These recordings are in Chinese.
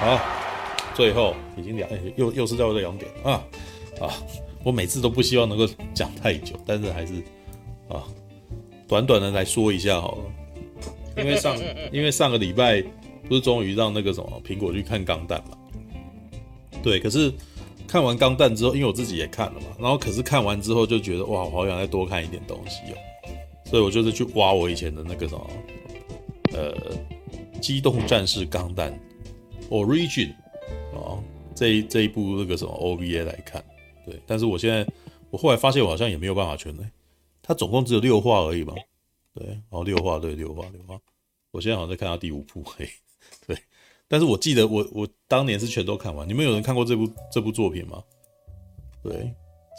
好，最后已经两、欸，又又是到了两点啊啊！我每次都不希望能够讲太久，但是还是啊，短短的来说一下好了。因为上 因为上个礼拜不是终于让那个什么苹果去看钢弹嘛？对，可是看完钢弹之后，因为我自己也看了嘛，然后可是看完之后就觉得哇，我好想再多看一点东西哦，所以我就是去挖我以前的那个什么呃，机动战士钢弹。Origin 啊，这一这一部那个什么 OVA 来看，对，但是我现在我后来发现我好像也没有办法全来，它总共只有六话而已嘛，对，然后六话对六话六话，我现在好像在看到第五部嘿，但是我记得我我当年是全都看完，你们有人看过这部这部作品吗？对，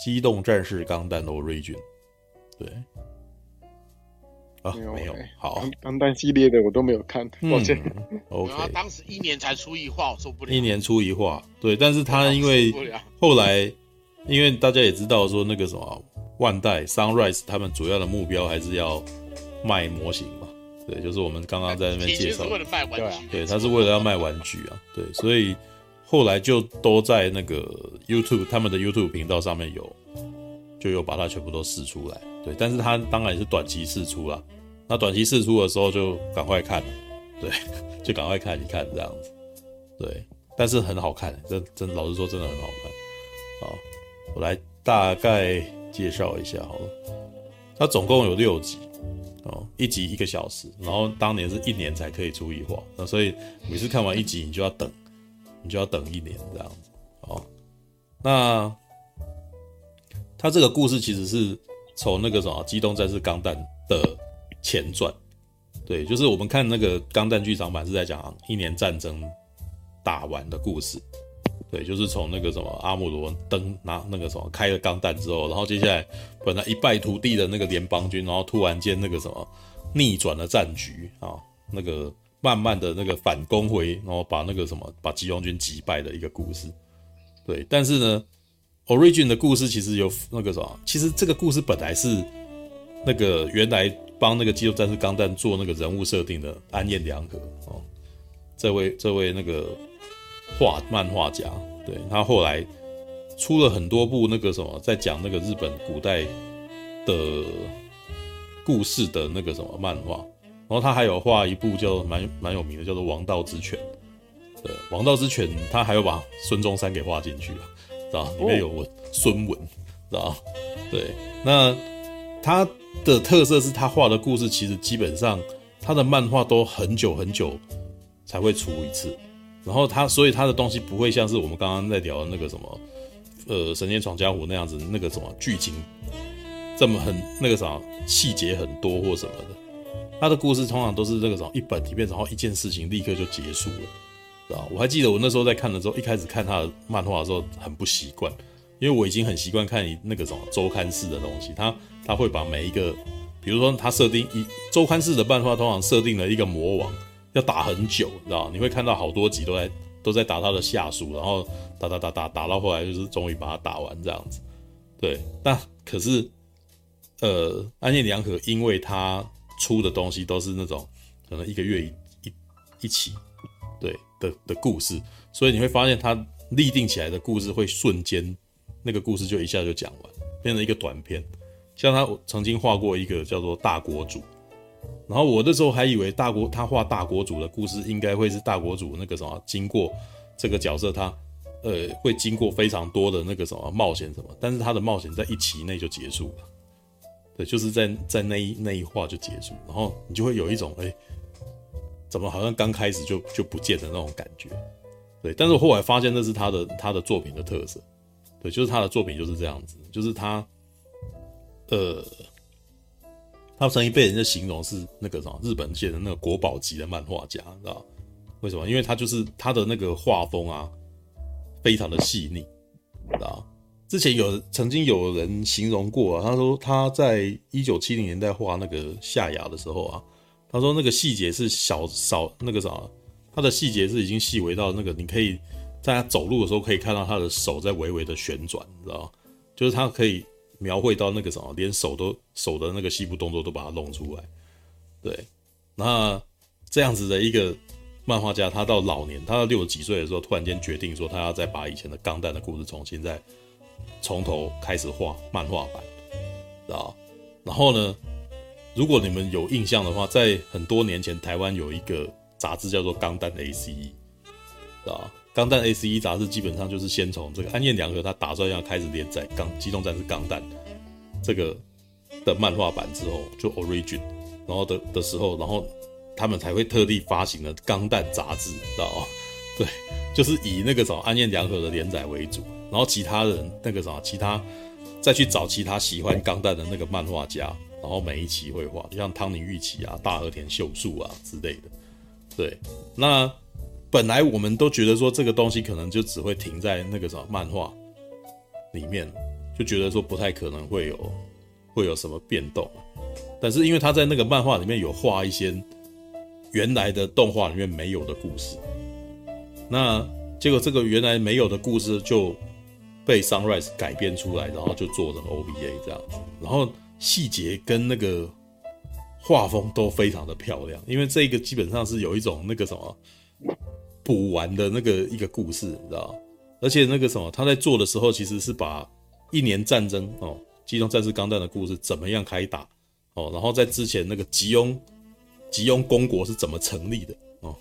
机动战士钢弹 Origin，对。啊，没有，好，钢弹系列的我都没有看，抱歉。嗯、OK，当时一年才出一话，我受不了。一年出一话，对，但是他因为后来，因为大家也知道说那个什么万代 Sunrise 他们主要的目标还是要卖模型嘛，对，就是我们刚刚在那边介绍，为了卖玩具，对，他是为了要卖玩具啊，对，所以后来就都在那个 YouTube 他们的 YouTube 频道上面有，就有把它全部都试出来。对，但是它当然也是短期试出啦。那短期试出的时候就赶快看，对，就赶快看一看这样子，对，但是很好看，真真老实说真的很好看。好，我来大概介绍一下好了。它总共有六集，哦，一集一个小时，然后当年是一年才可以出一话，那所以每次看完一集你就要等，你就要等一年这样子。哦，那它这个故事其实是。从那个什么《机动战士钢弹》的前传，对，就是我们看那个钢弹剧场版是在讲一年战争打完的故事，对，就是从那个什么阿姆罗登拿那个什么开了钢弹之后，然后接下来本来一败涂地的那个联邦军，然后突然间那个什么逆转了战局啊，那个慢慢的那个反攻回，然后把那个什么把急王军击败的一个故事，对，但是呢。Origin 的故事其实有那个什么，其实这个故事本来是那个原来帮那个机动战士钢弹做那个人物设定的安彦良和哦，这位这位那个画漫画家，对，他后来出了很多部那个什么，在讲那个日本古代的故事的那个什么漫画，然后他还有画一部叫蛮蛮有名的，叫做《王道之犬》。对，《王道之犬》他还有把孙中山给画进去了。啊，里面有我孙文，知道？对，那他的特色是他画的故事，其实基本上他的漫画都很久很久才会出一次，然后他所以他的东西不会像是我们刚刚在聊的那个什么，呃，《神仙闯江湖》那样子，那个什么剧情这么很那个啥细节很多或什么的，他的故事通常都是那个什么一本里面，然后一件事情立刻就结束了。我还记得我那时候在看的时候，一开始看他的漫画的时候很不习惯，因为我已经很习惯看那个什么周刊式的东西，他他会把每一个，比如说他设定一周刊式的漫画，通常设定了一个魔王要打很久，你知道？你会看到好多集都在都在打他的下属，然后打打打打打到后来就是终于把他打完这样子。对，但可是呃，安彦良和因为他出的东西都是那种可能一个月一一一起，对。的的故事，所以你会发现他立定起来的故事会瞬间，那个故事就一下就讲完，变成一个短片。像他曾经画过一个叫做大国主，然后我那时候还以为大国他画大国主的故事应该会是大国主那个什么，经过这个角色他呃会经过非常多的那个什么冒险什么，但是他的冒险在一期内就结束了，对，就是在在那一那一话就结束，然后你就会有一种哎。怎么好像刚开始就就不见的那种感觉，对。但是后来发现那是他的他的作品的特色，对，就是他的作品就是这样子，就是他，呃，他曾经被人家形容是那个什么日本界的那个国宝级的漫画家，知道为什么？因为他就是他的那个画风啊，非常的细腻，知道之前有曾经有人形容过啊，他说他在一九七零年代画那个夏亚的时候啊。他说那个细节是小少那个啥，他的细节是已经细微到那个，你可以在他走路的时候可以看到他的手在微微的旋转，你知道？就是他可以，描绘到那个什么，连手都手的那个细部动作都把它弄出来。对，那这样子的一个漫画家，他到老年，他到六十几岁的时候，突然间决定说，他要再把以前的钢弹的故事重新再从头开始画漫画版，啊？然后呢，如果你们有印象的话，在很多年前，台湾有一个杂志叫做《钢弹 ACE》，啊？钢弹 ACE 杂志基本上就是先从这个安彦良和他打算要开始连载《钢机动战士钢弹》这个的漫画版之后，就 Origin，然后的的时候，然后他们才会特地发行了《钢弹》杂志，知道吗？对，就是以那个什么安彦良和的连载为主，然后其他人那个什么其他再去找其他喜欢钢弹的那个漫画家，然后每一期绘画，就像汤尼玉起啊、大和田秀树啊之类的，对，那。本来我们都觉得说这个东西可能就只会停在那个什么漫画里面，就觉得说不太可能会有会有什么变动。但是因为他在那个漫画里面有画一些原来的动画里面没有的故事，那结果这个原来没有的故事就被 Sunrise 改编出来，然后就做成 OVA 这样子，然后细节跟那个画风都非常的漂亮，因为这个基本上是有一种那个什么。补完的那个一个故事，你知道？而且那个什么，他在做的时候，其实是把一年战争哦，机动战士钢弹的故事怎么样开打哦，然后在之前那个吉翁吉翁公国是怎么成立的哦，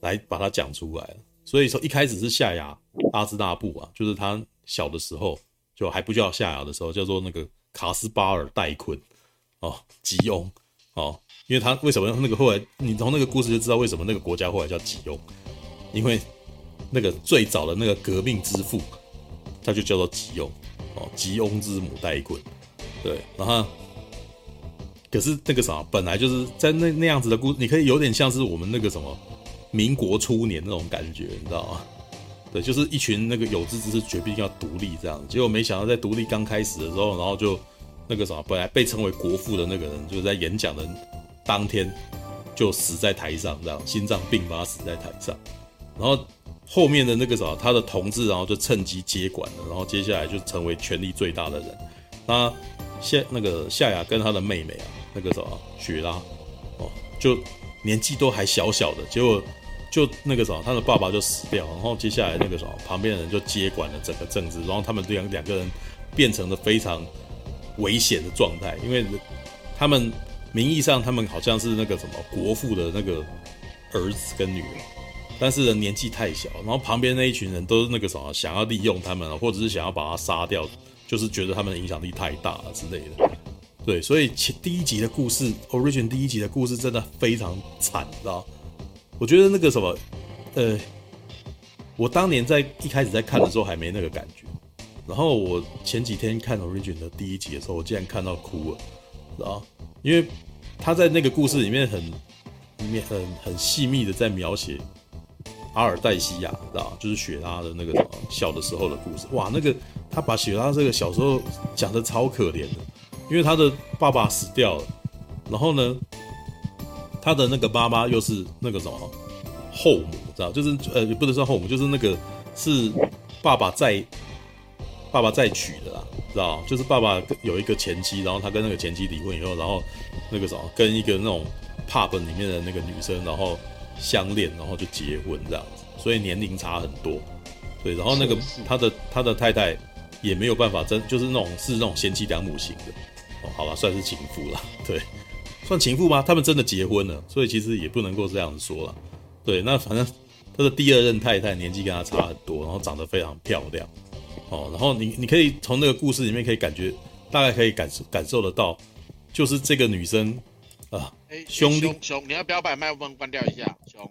来把它讲出来。所以说一开始是夏亚阿兹纳布啊，就是他小的时候就还不叫夏亚的时候，叫做那个卡斯巴尔戴昆哦，吉翁哦，因为他为什么那个后来你从那个故事就知道为什么那个国家后来叫吉翁。因为那个最早的那个革命之父，他就叫做吉翁哦，吉翁之母带棍，对，然后可是那个啥，本来就是在那那样子的故，你可以有点像是我们那个什么民国初年那种感觉，你知道吗？对，就是一群那个有志之士决定要独立这样，结果没想到在独立刚开始的时候，然后就那个啥，本来被称为国父的那个人，就在演讲的当天就死在台上，这样心脏病发死在台上。然后后面的那个啥，他的同志，然后就趁机接管了，然后接下来就成为权力最大的人。那夏那个夏亚跟他的妹妹啊，那个什么雪拉，哦，就年纪都还小小的，结果就那个什么，他的爸爸就死掉，然后接下来那个什么，旁边的人就接管了整个政治，然后他们两两个人变成了非常危险的状态，因为他们名义上他们好像是那个什么国父的那个儿子跟女儿。但是人年纪太小，然后旁边那一群人都是那个什么，想要利用他们，或者是想要把他杀掉，就是觉得他们的影响力太大了之类的。对，所以前第一集的故事，Origin 第一集的故事真的非常惨，你知道？我觉得那个什么，呃，我当年在一开始在看的时候还没那个感觉，然后我前几天看 Origin 的第一集的时候，我竟然看到哭了，知道？因为他在那个故事里面很、里面很、很细密的在描写。阿尔黛西亚，知道就是雪拉的那个小的时候的故事。哇，那个他把雪拉这个小时候讲的超可怜的，因为他的爸爸死掉了，然后呢，他的那个妈妈又是那个什么后母，知道就是呃，也不能说后母，就是那个是爸爸再爸爸再娶的啦，知道就是爸爸有一个前妻，然后他跟那个前妻离婚以后，然后那个什么跟一个那种 pub 里面的那个女生，然后。相恋，然后就结婚这样子，所以年龄差很多，对，然后那个他的他的太太也没有办法真，就是那种是那种贤妻良母型的，哦，好吧，算是情妇了，对，算情妇吗？他们真的结婚了，所以其实也不能够这样子说了，对，那反正他的第二任太太年纪跟他差很多，然后长得非常漂亮，哦，然后你你可以从那个故事里面可以感觉，大概可以感受感受得到，就是这个女生。啊，兄弟，熊，你要不要把麦克风关掉一下？熊，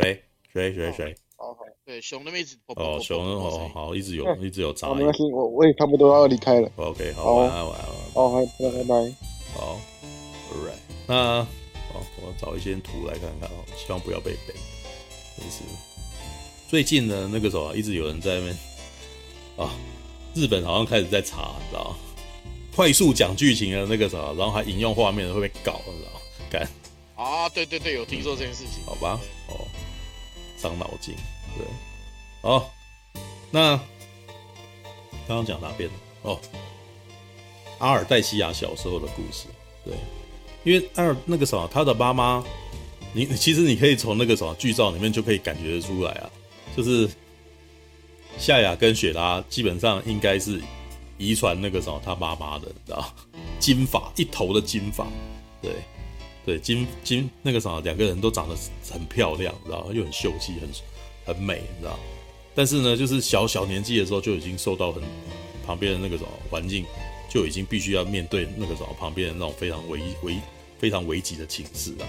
谁谁谁谁？哦，对，熊那边一直哦，熊哦，好，一直有，一直有杂音。没关系，我我也差不多要离开了。OK，好，晚安，晚安。好，拜拜拜。好，Alright，那好，我找一些图来看看哦，希望不要被 ban。真是，最近呢，那个时候一直有人在那边啊，日本好像开始在查，你知道吗？快速讲剧情的那个啥，然后还引用画面的会被搞，你知道吗？干啊，对对对，有听说这件事情。好吧，哦，伤脑筋，对，好，那刚刚讲哪边？哦，阿尔黛西亚小时候的故事。对，因为阿尔那个什么，他的妈妈，你其实你可以从那个什么剧照里面就可以感觉得出来啊，就是夏雅跟雪拉基本上应该是遗传那个什么他妈妈的，你知道金发一头的金发，对。对，金金那个啥，两个人都长得很漂亮，知道又很秀气，很很美，你知道。但是呢，就是小小年纪的时候就已经受到很旁边的那个什么环境，就已经必须要面对那个什么旁边的那种非常危危非常危急的情势了。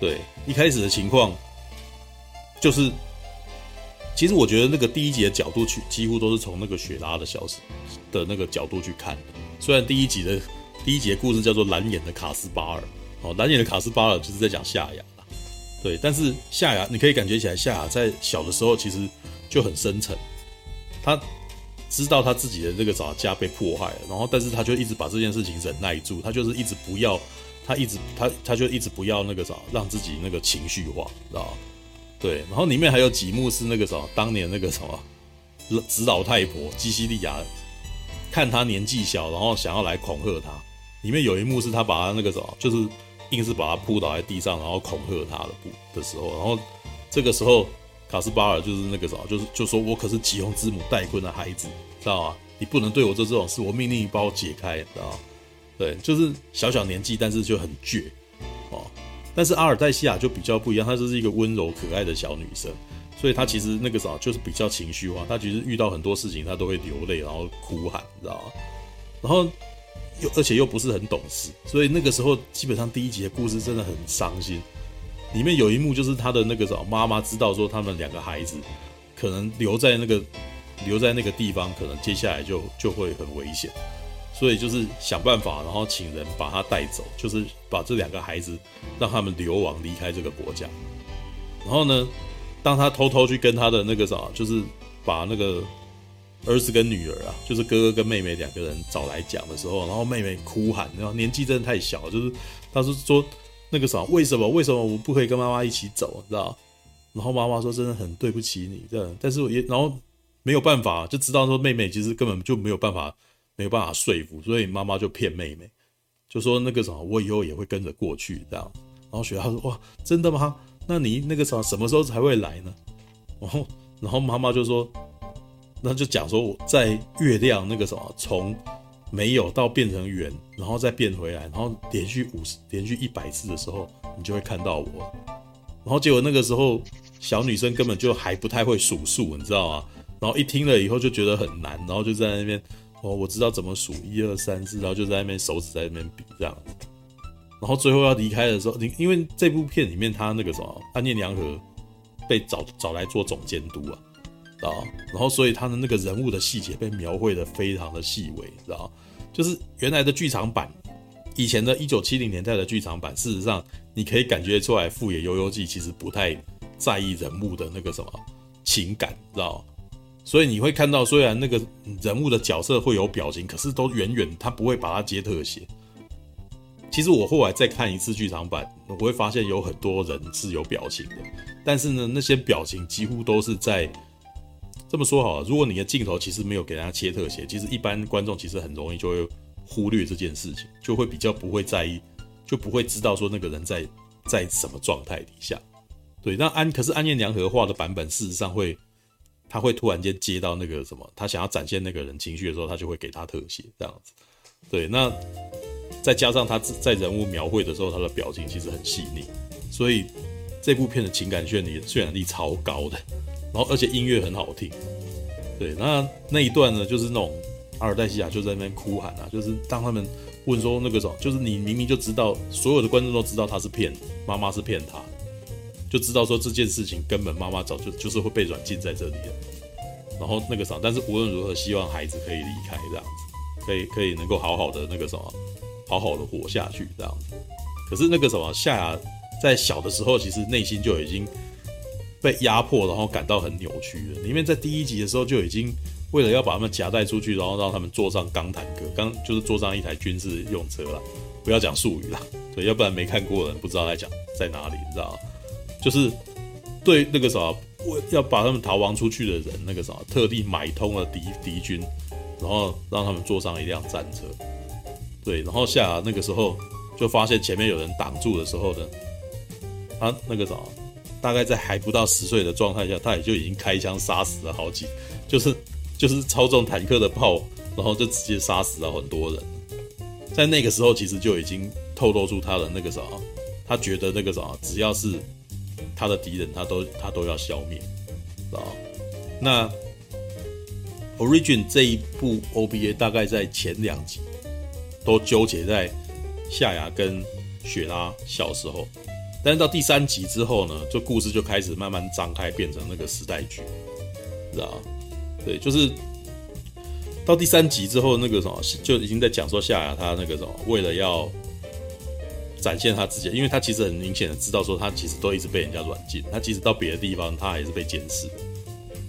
对，一开始的情况就是，其实我觉得那个第一集的角度去，几乎都是从那个雪拉的小时的那个角度去看的。虽然第一集的第一集的故事叫做蓝眼的卡斯巴尔。哦，蓝眼的卡斯巴尔就是在讲夏雅啦，对，但是夏雅你可以感觉起来，夏雅在小的时候其实就很深沉，他知道他自己的这个早家被迫害了，然后但是他就一直把这件事情忍耐住，他就是一直不要，他一直他他就一直不要那个啥，让自己那个情绪化，知道吗？对，然后里面还有几幕是那个什么，当年那个什么紫老太婆基西利亚看他年纪小，然后想要来恐吓他，里面有一幕是他把他那个什么，就是。硬是把他扑倒在地上，然后恐吓他的不的时候，然后这个时候卡斯巴尔就是那个什么，就是就说我可是吉翁之母戴坤的孩子，知道吗？你不能对我做这种事，我命令你把我解开，知道吗？对，就是小小年纪，但是就很倔哦。但是阿尔黛西亚就比较不一样，她就是一个温柔可爱的小女生，所以她其实那个啥就是比较情绪化，她其实遇到很多事情她都会流泪，然后哭喊，知道吗？然后。又而且又不是很懂事，所以那个时候基本上第一集的故事真的很伤心。里面有一幕就是他的那个什么妈妈知道说他们两个孩子可能留在那个留在那个地方，可能接下来就就会很危险，所以就是想办法，然后请人把他带走，就是把这两个孩子让他们流亡离开这个国家。然后呢，当他偷偷去跟他的那个啥，就是把那个。儿子跟女儿啊，就是哥哥跟妹妹两个人找来讲的时候，然后妹妹哭喊，然后年纪真的太小，就是他是说那个啥，为什么为什么我不可以跟妈妈一起走，你知道？然后妈妈说真的很对不起你，这样，但是也然后没有办法，就知道说妹妹其实根本就没有办法，没有办法说服，所以妈妈就骗妹妹，就说那个啥，我以后也会跟着过去这样。然后雪拉说哇，真的吗？那你那个啥什么时候才会来呢？然后然后妈妈就说。那就讲说我在月亮那个什么，从没有到变成圆，然后再变回来，然后连续五十、连续一百次的时候，你就会看到我。然后结果那个时候小女生根本就还不太会数数，你知道吗？然后一听了以后就觉得很难，然后就在那边哦，我知道怎么数一二三四，然后就在那边手指在那边比这样。然后最后要离开的时候，你因为这部片里面他那个什么安彦良和被找找来做总监督啊。啊，然后所以他的那个人物的细节被描绘得非常的细微，知道？就是原来的剧场版，以前的一九七零年代的剧场版，事实上你可以感觉出来，富野悠悠记其实不太在意人物的那个什么情感，知道？所以你会看到，虽然那个人物的角色会有表情，可是都远远他不会把它接特写。其实我后来再看一次剧场版，我会发现有很多人是有表情的，但是呢，那些表情几乎都是在。这么说好了，如果你的镜头其实没有给大家切特写，其实一般观众其实很容易就会忽略这件事情，就会比较不会在意，就不会知道说那个人在在什么状态底下。对，那安可是安彦良和画的版本，事实上会他会突然间接到那个什么，他想要展现那个人情绪的时候，他就会给他特写这样子。对，那再加上他在人物描绘的时候，他的表情其实很细腻，所以这部片的情感渲染渲染力超高的。然后，而且音乐很好听，对，那那一段呢，就是那种阿尔黛西亚就在那边哭喊啊，就是当他们问说那个什么，就是你明明就知道，所有的观众都知道他是骗，妈妈是骗他，就知道说这件事情根本妈妈早就就是会被软禁在这里的，然后那个啥，但是无论如何，希望孩子可以离开这样子，可以可以能够好好的那个什么，好好的活下去这样子。可是那个什么夏雅在小的时候，其实内心就已经。被压迫，然后感到很扭曲了。里面在第一集的时候就已经为了要把他们夹带出去，然后让他们坐上钢坦克，刚就是坐上一台军事用车了。不要讲术语了，对，要不然没看过的人不知道在讲在哪里，你知道吗？就是对那个啥，要把他们逃亡出去的人，那个啥，特地买通了敌敌军，然后让他们坐上一辆战车，对，然后下那个时候就发现前面有人挡住的时候呢，他那个啥，大概在还不到十岁的状态下，他也就已经开枪杀死了好几，就是就是操纵坦克的炮，然后就直接杀死了很多人。在那个时候，其实就已经透露出他的那个啥，他觉得那个啥，只要是他的敌人，他都他都要消灭，啊？那 Origin 这一部 O B A 大概在前两集。都纠结在夏雅跟雪拉小时候，但是到第三集之后呢，就故事就开始慢慢张开，变成那个时代剧，知道？对，就是到第三集之后，那个什么就已经在讲说夏雅他那个什么，为了要展现他自己，因为他其实很明显的知道说他其实都一直被人家软禁，他即使到别的地方，他还是被监视，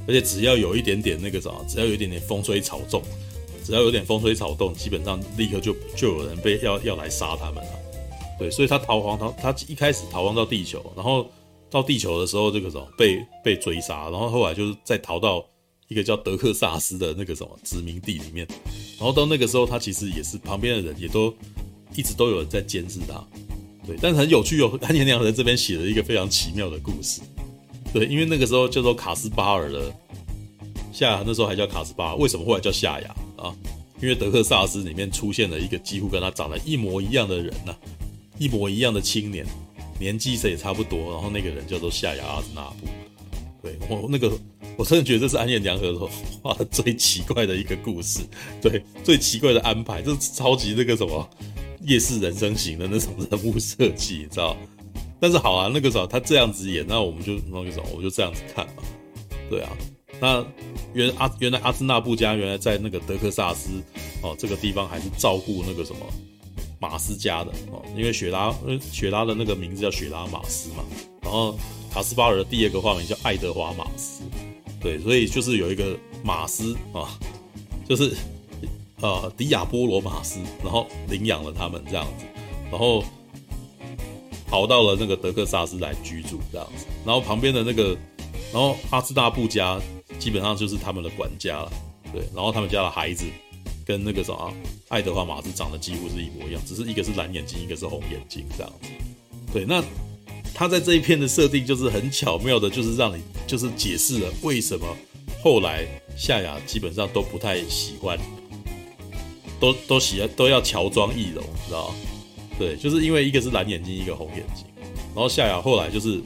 而且只要有一点点那个什么，只要有一点点风吹草动。只要有点风吹草动，基本上立刻就就有人被要要来杀他们了。对，所以他逃亡逃，他一开始逃亡到地球，然后到地球的时候，这个什么被被追杀，然后后来就是再逃到一个叫德克萨斯的那个什么殖民地里面，然后到那个时候，他其实也是旁边的人也都一直都有人在监视他。对，但是很有趣哦，安田良人这边写了一个非常奇妙的故事。对，因为那个时候叫做卡斯巴尔的夏，那时候还叫卡斯巴尔，为什么后来叫夏雅？啊，因为德克萨斯里面出现了一个几乎跟他长得一模一样的人呐、一模一样的青年，年纪也差不多。然后那个人叫做夏雅阿兹纳布。对，我那个我真的觉得这是安彦良和画的最奇怪的一个故事，对，最奇怪的安排，这是超级那个什么夜市人生型的那种人物设计，你知道？但是好啊，那个时候他这样子演，那我们就那个什么，我就这样子看嘛，对啊。那原阿原来阿兹纳布家原来在那个德克萨斯哦，这个地方还是照顾那个什么马斯家的哦，因为雪拉，雪拉的那个名字叫雪拉马斯嘛，然后卡斯巴尔的第二个化名叫爱德华马斯，对，所以就是有一个马斯啊，就是呃迪亚波罗马斯，然后领养了他们这样子，然后跑到了那个德克萨斯来居住这样子，然后旁边的那个，然后阿兹大布家。基本上就是他们的管家了，对，然后他们家的孩子跟那个什么爱德华马斯长得几乎是一模一样，只是一个是蓝眼睛，一个是红眼睛这样子。对，那他在这一片的设定就是很巧妙的，就是让你就是解释了为什么后来夏雅基本上都不太喜欢，都都喜欢都要乔装易容，知道？对，就是因为一个是蓝眼睛，一个红眼睛，然后夏雅后来就是。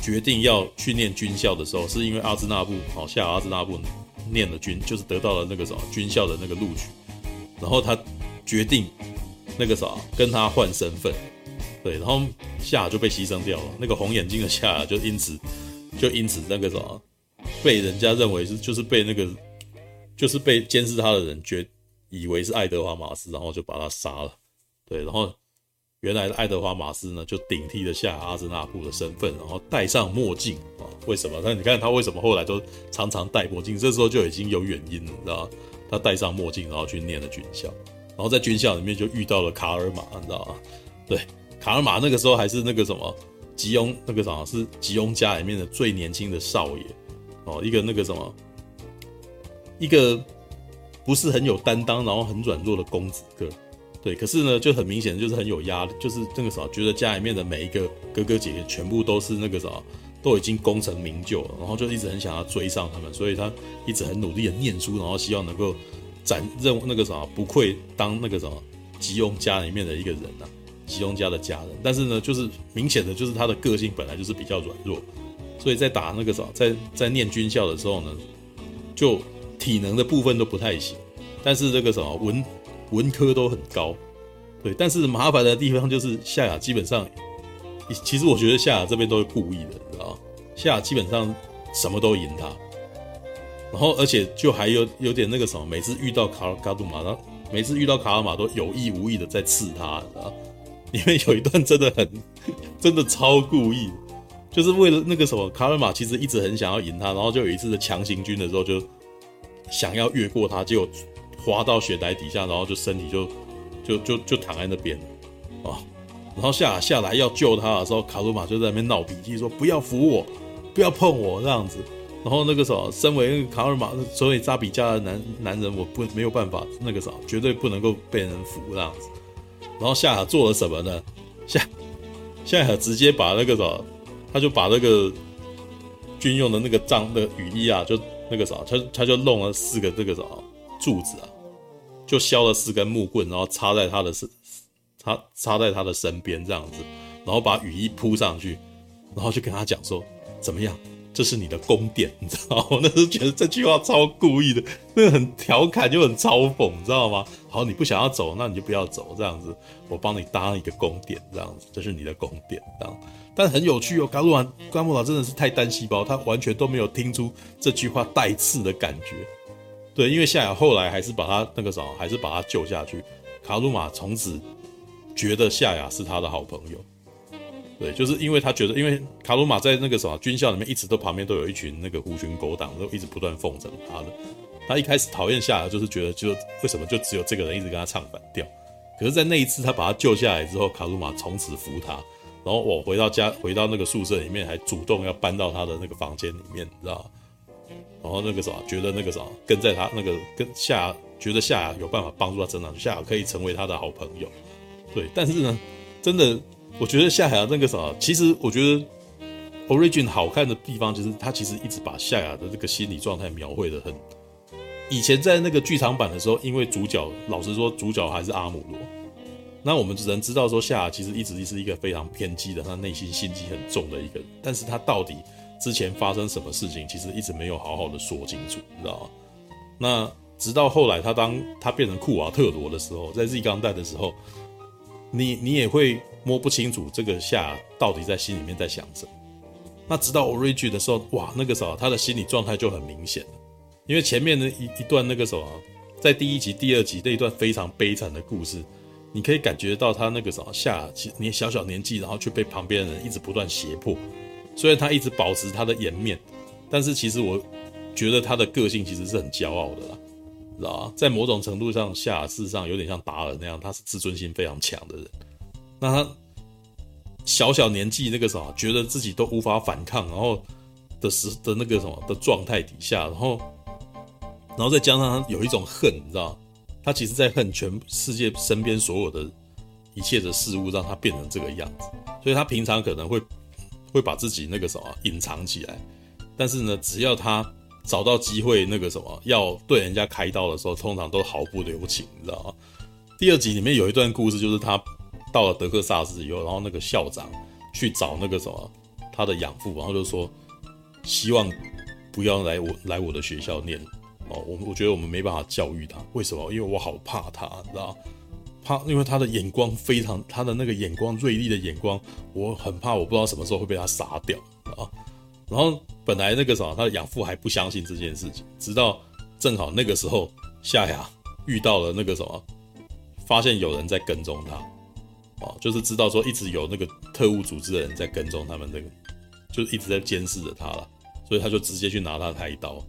决定要去念军校的时候，是因为阿兹纳布哦，夏雅阿兹纳布念了军，就是得到了那个什么军校的那个录取，然后他决定那个啥跟他换身份，对，然后夏就被牺牲掉了，那个红眼睛的夏就因此就因此那个啥被人家认为是就是被那个就是被监视他的人觉以为是爱德华马斯，然后就把他杀了，对，然后。原来的爱德华马斯呢，就顶替了夏雅阿兹纳布的身份，然后戴上墨镜啊？为什么？那你看他为什么后来都常常戴墨镜？这时候就已经有原因了，你知道？他戴上墨镜，然后去念了军校，然后在军校里面就遇到了卡尔玛，你知道吗？对，卡尔玛那个时候还是那个什么吉翁，那个什么是吉翁家里面的最年轻的少爷哦，一个那个什么，一个不是很有担当，然后很软弱的公子哥。对，可是呢，就很明显，就是很有压力，就是那个啥，觉得家里面的每一个哥哥姐姐全部都是那个啥，都已经功成名就了，然后就一直很想要追上他们，所以他一直很努力的念书，然后希望能够展任那个啥，不愧当那个什么吉翁家里面的一个人呐、啊，吉翁家的家人。但是呢，就是明显的就是他的个性本来就是比较软弱，所以在打那个啥，在在念军校的时候呢，就体能的部分都不太行，但是这个什么文。文科都很高，对，但是麻烦的地方就是夏雅基本上，其实我觉得夏雅这边都是故意的，你知道？夏雅基本上什么都赢他，然后而且就还有有点那个什么，每次遇到卡卡杜玛，他每次遇到卡尔玛都有意无意的在刺他，你知道吗？因为有一段真的很，真的超故意，就是为了那个什么，卡尔玛其实一直很想要赢他，然后就有一次的强行军的时候就想要越过他，结果。滑到雪台底下，然后就身体就就就就躺在那边了，啊，然后下来要救他的时候，卡鲁玛就在那边闹脾气，说不要扶我，不要碰我这样子，然后那个什么，身为卡尔玛，所以扎比加的男男人，我不没有办法，那个啥，绝对不能够被人扶这样子。然后夏亚做了什么呢？夏夏亚直接把那个什么，他就把那个军用的那个帐的雨衣啊，就那个啥，他他就弄了四个这个啥柱子啊，就削了四根木棍，然后插在他的身，插插在他的身边这样子，然后把雨衣铺上去，然后就跟他讲说，怎么样？这是你的宫殿，你知道吗？我 那时候觉得这句话超故意的，那个很调侃又很嘲讽，你知道吗？好，你不想要走，那你就不要走，这样子，我帮你搭一个宫殿，这样子，这是你的宫殿，这样。但很有趣哦，卡鲁马瓜木老真的是太单细胞，他完全都没有听出这句话带刺的感觉。对，因为夏亚后来还是把他那个什么，还是把他救下去。卡鲁玛从此觉得夏亚是他的好朋友。对，就是因为他觉得，因为卡鲁玛在那个什么军校里面，一直都旁边都有一群那个狐群狗党，都一直不断奉承他的。他一开始讨厌夏亚，就是觉得，就为什么就只有这个人一直跟他唱反调。可是，在那一次他把他救下来之后，卡鲁玛从此服他。然后我回到家，回到那个宿舍里面，还主动要搬到他的那个房间里面，你知道？然后那个什么，觉得那个什么，跟在他那个跟夏，觉得夏亚有办法帮助他成长，夏亚可以成为他的好朋友。对，但是呢，真的。我觉得夏亚那个啥，其实我觉得 Origin 好看的地方就是他其实一直把夏雅的这个心理状态描绘的很。以前在那个剧场版的时候，因为主角老实说，主角还是阿姆罗，那我们只能知道说夏亚其实一直是一个非常偏激的，他内心心机很重的一个。但是他到底之前发生什么事情，其实一直没有好好的说清楚，你知道吗？那直到后来他当他变成库瓦特罗的时候，在 Z 钢带的时候，你你也会。摸不清楚这个夏到底在心里面在想什么。那直到 Origin 的时候，哇，那个时候他的心理状态就很明显了。因为前面的一一段那个什么，在第一集、第二集那一段非常悲惨的故事，你可以感觉到他那个什么夏，你小小年纪，然后却被旁边的人一直不断胁迫。虽然他一直保持他的颜面，但是其实我觉得他的个性其实是很骄傲的啦，知道吗？在某种程度上，下事实上有点像达尔那样，他是自尊心非常强的人。那他小小年纪那个什么，觉得自己都无法反抗，然后的时的那个什么的状态底下，然后，然后再加上他有一种恨，你知道，他其实在恨全世界身边所有的一切的事物，让他变成这个样子。所以他平常可能会会把自己那个什么隐藏起来，但是呢，只要他找到机会那个什么要对人家开刀的时候，通常都毫不留情，你知道吗？第二集里面有一段故事，就是他。到了德克萨斯以后，然后那个校长去找那个什么他的养父，然后就说希望不要来我来我的学校念哦，我我觉得我们没办法教育他，为什么？因为我好怕他，你知道怕，因为他的眼光非常，他的那个眼光锐利的眼光，我很怕，我不知道什么时候会被他杀掉啊。然后本来那个什么他的养父还不相信这件事情，直到正好那个时候夏雅遇到了那个什么，发现有人在跟踪他。哦，就是知道说一直有那个特务组织的人在跟踪他们，这个就一直在监视着他了，所以他就直接去拿他的一刀。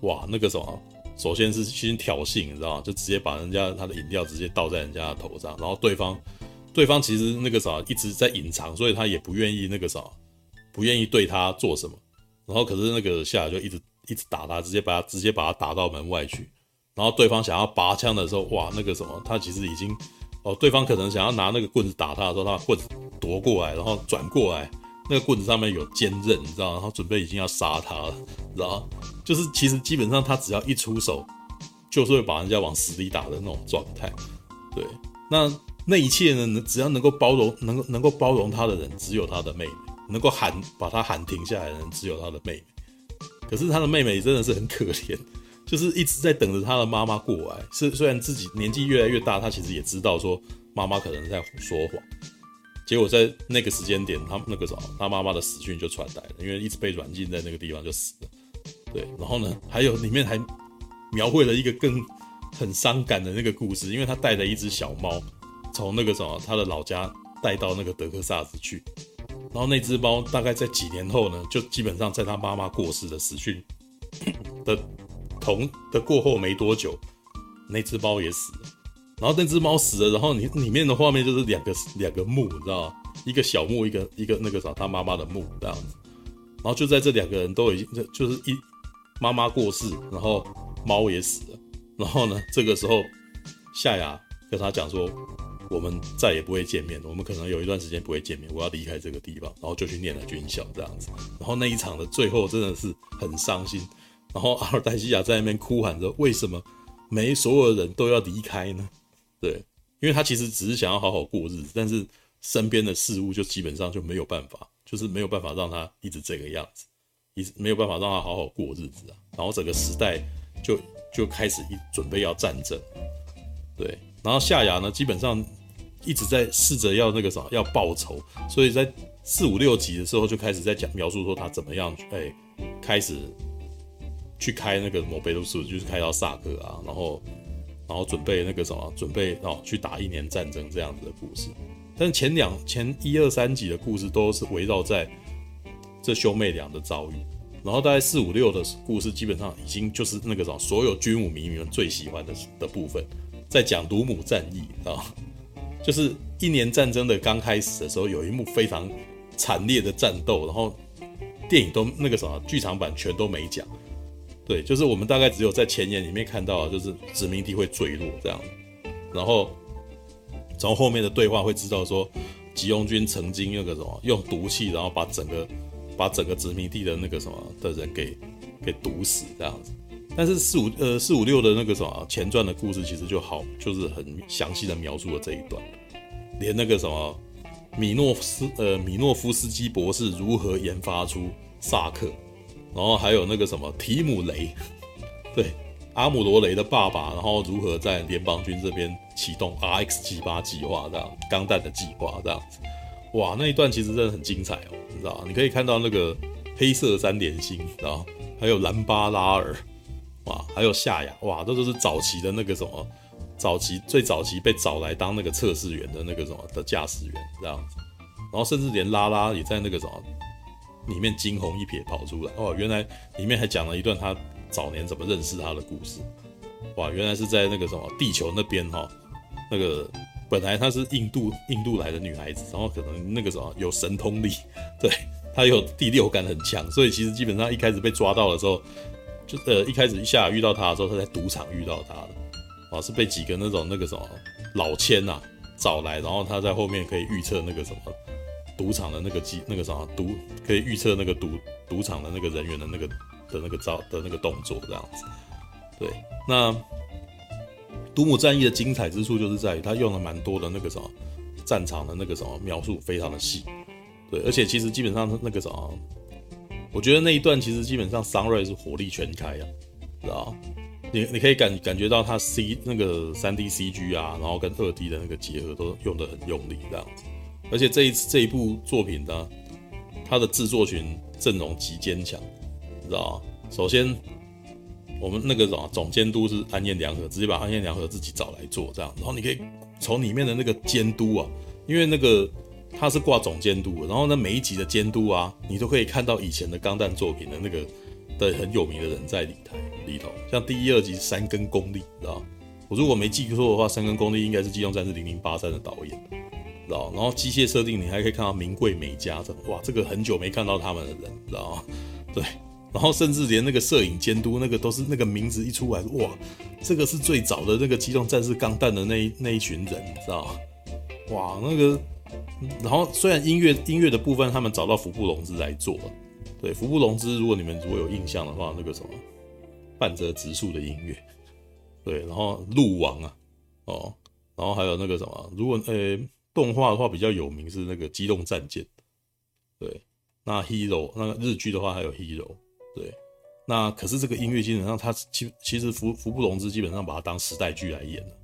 哇，那个什么，首先是先挑衅，你知道吗？就直接把人家他的饮料直接倒在人家的头上，然后对方对方其实那个啥一直在隐藏，所以他也不愿意那个啥，不愿意对他做什么。然后可是那个夏亚就一直一直打他，直接把他直接把他打到门外去。然后对方想要拔枪的时候，哇，那个什么，他其实已经。哦，对方可能想要拿那个棍子打他的时候，他把棍子夺过来，然后转过来，那个棍子上面有尖刃，你知道？然后准备已经要杀他了，知道？就是其实基本上他只要一出手，就是会把人家往死里打的那种状态。对，那那一切呢？只要能够包容，能够能够包容他的人，只有他的妹妹；能够喊把他喊停下来的人，只有他的妹妹。可是他的妹妹真的是很可怜。就是一直在等着他的妈妈过来，是虽然自己年纪越来越大，他其实也知道说妈妈可能在说谎。结果在那个时间点，他那个什么，他妈妈的死讯就传来了，因为一直被软禁在那个地方就死了。对，然后呢，还有里面还描绘了一个更很伤感的那个故事，因为他带着一只小猫从那个什么他的老家带到那个德克萨斯去，然后那只猫大概在几年后呢，就基本上在他妈妈过世的死讯的。同的过后没多久，那只猫也死了。然后那只猫死了，然后你里面的画面就是两个两个墓，你知道？一个小墓，一个一个那个啥，他妈妈的墓这样子。然后就在这两个人都已经就是一妈妈过世，然后猫也死了，然后呢，这个时候夏雅跟他讲说，我们再也不会见面，我们可能有一段时间不会见面，我要离开这个地方，然后就去念了军校这样子，然后那一场的最后真的是很伤心，然后阿尔黛西亚在那边哭喊着，为什么没所有人都要离开呢？对，因为他其实只是想要好好过日子，但是身边的事物就基本上就没有办法，就是没有办法让他一直这个样子。一直没有办法让他好好过日子啊，然后整个时代就就开始一准备要战争，对，然后夏亚呢，基本上一直在试着要那个什么要报仇，所以在四五六集的时候就开始在讲描述说他怎么样哎开始去开那个摩贝鲁斯，就是开到萨克啊，然后然后准备那个什么准备哦去打一年战争这样子的故事，但前两前一二三集的故事都是围绕在。这兄妹俩的遭遇，然后大概四五六的故事，基本上已经就是那个什么，所有军武迷们最喜欢的的部分，在讲卢姆战役啊，就是一年战争的刚开始的时候，有一幕非常惨烈的战斗，然后电影都那个什么剧场版全都没讲，对，就是我们大概只有在前言里面看到，就是殖民地会坠落这样，然后从后面的对话会知道说，吉翁军曾经那个什么用毒气，然后把整个。把整个殖民地的那个什么的人给给毒死这样子，但是四五呃四五六的那个什么前传的故事其实就好，就是很详细的描述了这一段，连那个什么米诺斯呃米诺夫斯基博士如何研发出萨克，然后还有那个什么提姆雷，对阿姆罗雷的爸爸，然后如何在联邦军这边启动 RX 七八计划这样钢弹的计划这样子。哇，那一段其实真的很精彩哦，你知道你可以看到那个黑色三点星，知道还有兰巴拉尔，哇，还有夏亚，哇，这都是早期的那个什么，早期最早期被找来当那个测试员的那个什么的驾驶员这样子，然后甚至连拉拉也在那个什么里面惊鸿一瞥跑出来，哦，原来里面还讲了一段他早年怎么认识他的故事，哇，原来是在那个什么地球那边哈，那个。本来她是印度印度来的女孩子，然后可能那个什么有神通力，对，她有第六感很强，所以其实基本上一开始被抓到的时候，就呃一开始一下遇到她的时候，她在赌场遇到她的，啊是被几个那种那个什么老千呐找来，然后她在后面可以预测那个什么赌场的那个机那个什么赌可以预测那个赌赌场的那个人员的那个的那个招的那个动作这样子，对，那。《独母战役》的精彩之处就是在于他用了蛮多的那个什么战场的那个什么描述，非常的细，对，而且其实基本上那个什么，我觉得那一段其实基本上桑瑞是火力全开啊，知道你你可以感感觉到他 C 那个三 D CG 啊，然后跟二 D 的那个结合都用的很用力这样子，而且这一次这一部作品呢，它的制作群阵容极坚强，知道首先。我们那个什么总监督是安彦良和，直接把安彦良和自己找来做这样，然后你可以从里面的那个监督啊，因为那个他是挂总监督，然后呢每一集的监督啊，你都可以看到以前的钢弹作品的那个的很有名的人在里台里头，像第一、二集三根功力，知道我如果没记错的话，三根功力应该是《机动战士零零八三》的导演，知道然后机械设定你还可以看到名贵美加这哇，这个很久没看到他们的人，知道吗？对。然后甚至连那个摄影监督，那个都是那个名字一出来，哇，这个是最早的那个机动战士钢弹的那一那一群人，知道吗？哇，那个，然后虽然音乐音乐的部分他们找到服部隆之来做，对，服部隆之，如果你们如果有印象的话，那个什么半泽直树的音乐，对，然后鹿王啊，哦，然后还有那个什么，如果呃动画的话比较有名是那个机动战舰，对，那 Hero 那个日剧的话还有 Hero。对，那可是这个音乐基本上，它其其实服服部隆之基本上把它当时代剧来演了，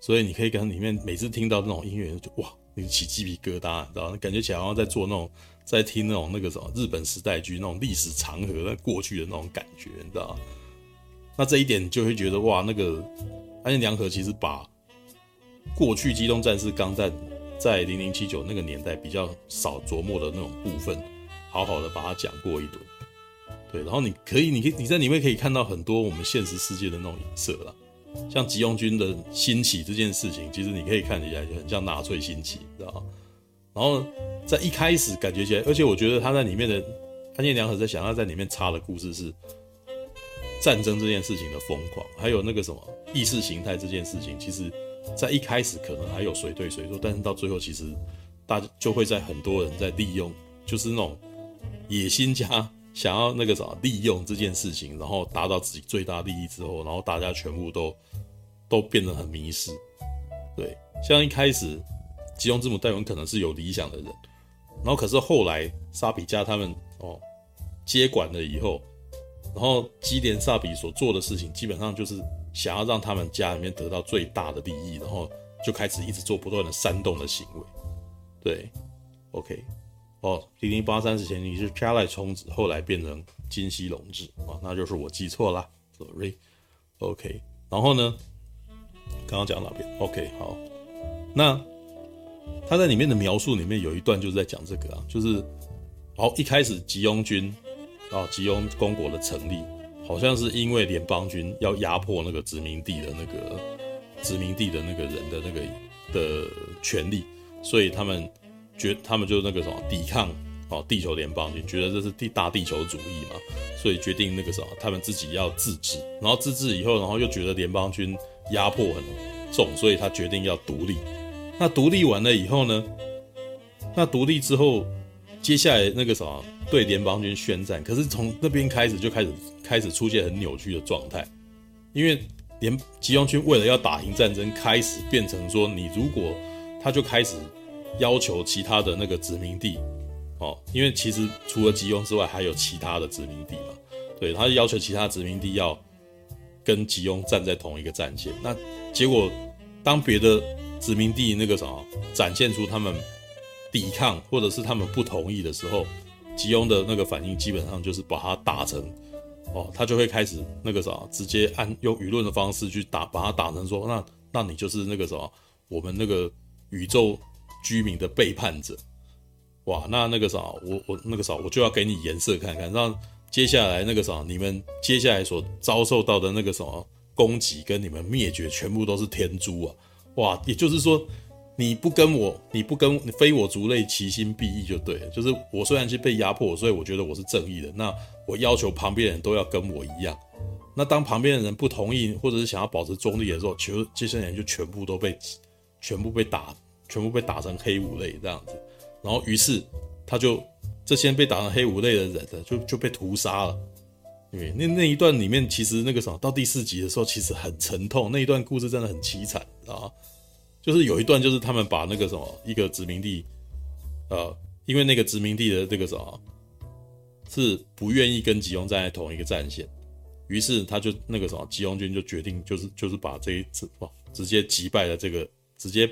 所以你可以跟里面每次听到那种音乐就哇，你起鸡皮疙瘩，你知道？感觉起来好像在做那种在听那种那个什么日本时代剧那种历史长河在过去的那种感觉，你知道？那这一点就会觉得哇，那个安田良和其实把过去机动战士钢弹在零零七九那个年代比较少琢磨的那种部分，好好的把它讲过一顿。对，然后你可以，你可以，你在里面可以看到很多我们现实世界的那种影射啦，像吉翁军的兴起这件事情，其实你可以看起来就很像纳粹兴起，知道吗？然后在一开始感觉起来，而且我觉得他在里面的安彦良和在想他在里面插的故事是，战争这件事情的疯狂，还有那个什么意识形态这件事情，其实，在一开始可能还有谁对谁错，但是到最后，其实大家就会在很多人在利用，就是那种野心家想要那个什么利用这件事情，然后达到自己最大利益之后，然后大家全部都都变得很迷失。对，像一开始吉隆之母戴文可能是有理想的人，然后可是后来沙比家他们哦接管了以后。然后基连萨比所做的事情，基本上就是想要让他们家里面得到最大的利益，然后就开始一直做不断的煽动的行为。对，OK，哦，零零八三之前你是加赖充子，后来变成金西隆志啊，那就是我记错了，sorry，OK。然后呢，刚刚讲哪边？OK，好，那他在里面的描述里面有一段就是在讲这个啊，就是好一开始吉翁军。啊，吉翁公国的成立，好像是因为联邦军要压迫那个殖民地的那个殖民地的那个人的那个的权利，所以他们决他们就那个什么抵抗哦，地球联邦军觉得这是地大地球主义嘛，所以决定那个什么他们自己要自治，然后自治以后，然后又觉得联邦军压迫很重，所以他决定要独立。那独立完了以后呢？那独立之后，接下来那个什么？对联邦军宣战，可是从那边开始就开始开始出现很扭曲的状态，因为联吉翁军为了要打赢战争，开始变成说，你如果他就开始要求其他的那个殖民地。哦，因为其实除了吉翁之外，还有其他的殖民地嘛，对，他就要求其他殖民地要跟吉翁站在同一个战线。那结果当别的殖民地那个什么展现出他们抵抗或者是他们不同意的时候，吉翁的那个反应基本上就是把它打成，哦，他就会开始那个啥，直接按用舆论的方式去打，把他打成说，那那你就是那个什么，我们那个宇宙居民的背叛者，哇，那那个啥，我我那个啥，我就要给你颜色看看，让接下来那个啥，你们接下来所遭受到的那个什么攻击跟你们灭绝，全部都是天诛啊，哇，也就是说。你不跟我，你不跟非我族类，其心必异就对了。就是我虽然是被压迫，所以我觉得我是正义的。那我要求旁边人都要跟我一样。那当旁边的人不同意，或者是想要保持中立的时候，其实这些人就全部都被全部被打，全部被打成黑五类这样子。然后于是他就这些被打成黑五类的人呢，就就被屠杀了。因为那那一段里面，其实那个什么，到第四集的时候，其实很沉痛。那一段故事真的很凄惨啊。就是有一段，就是他们把那个什么一个殖民地，呃，因为那个殖民地的这个什么，是不愿意跟吉翁站在同一个战线，于是他就那个什么吉翁军就决定，就是就是把这一次哇，直接击败了这个，直接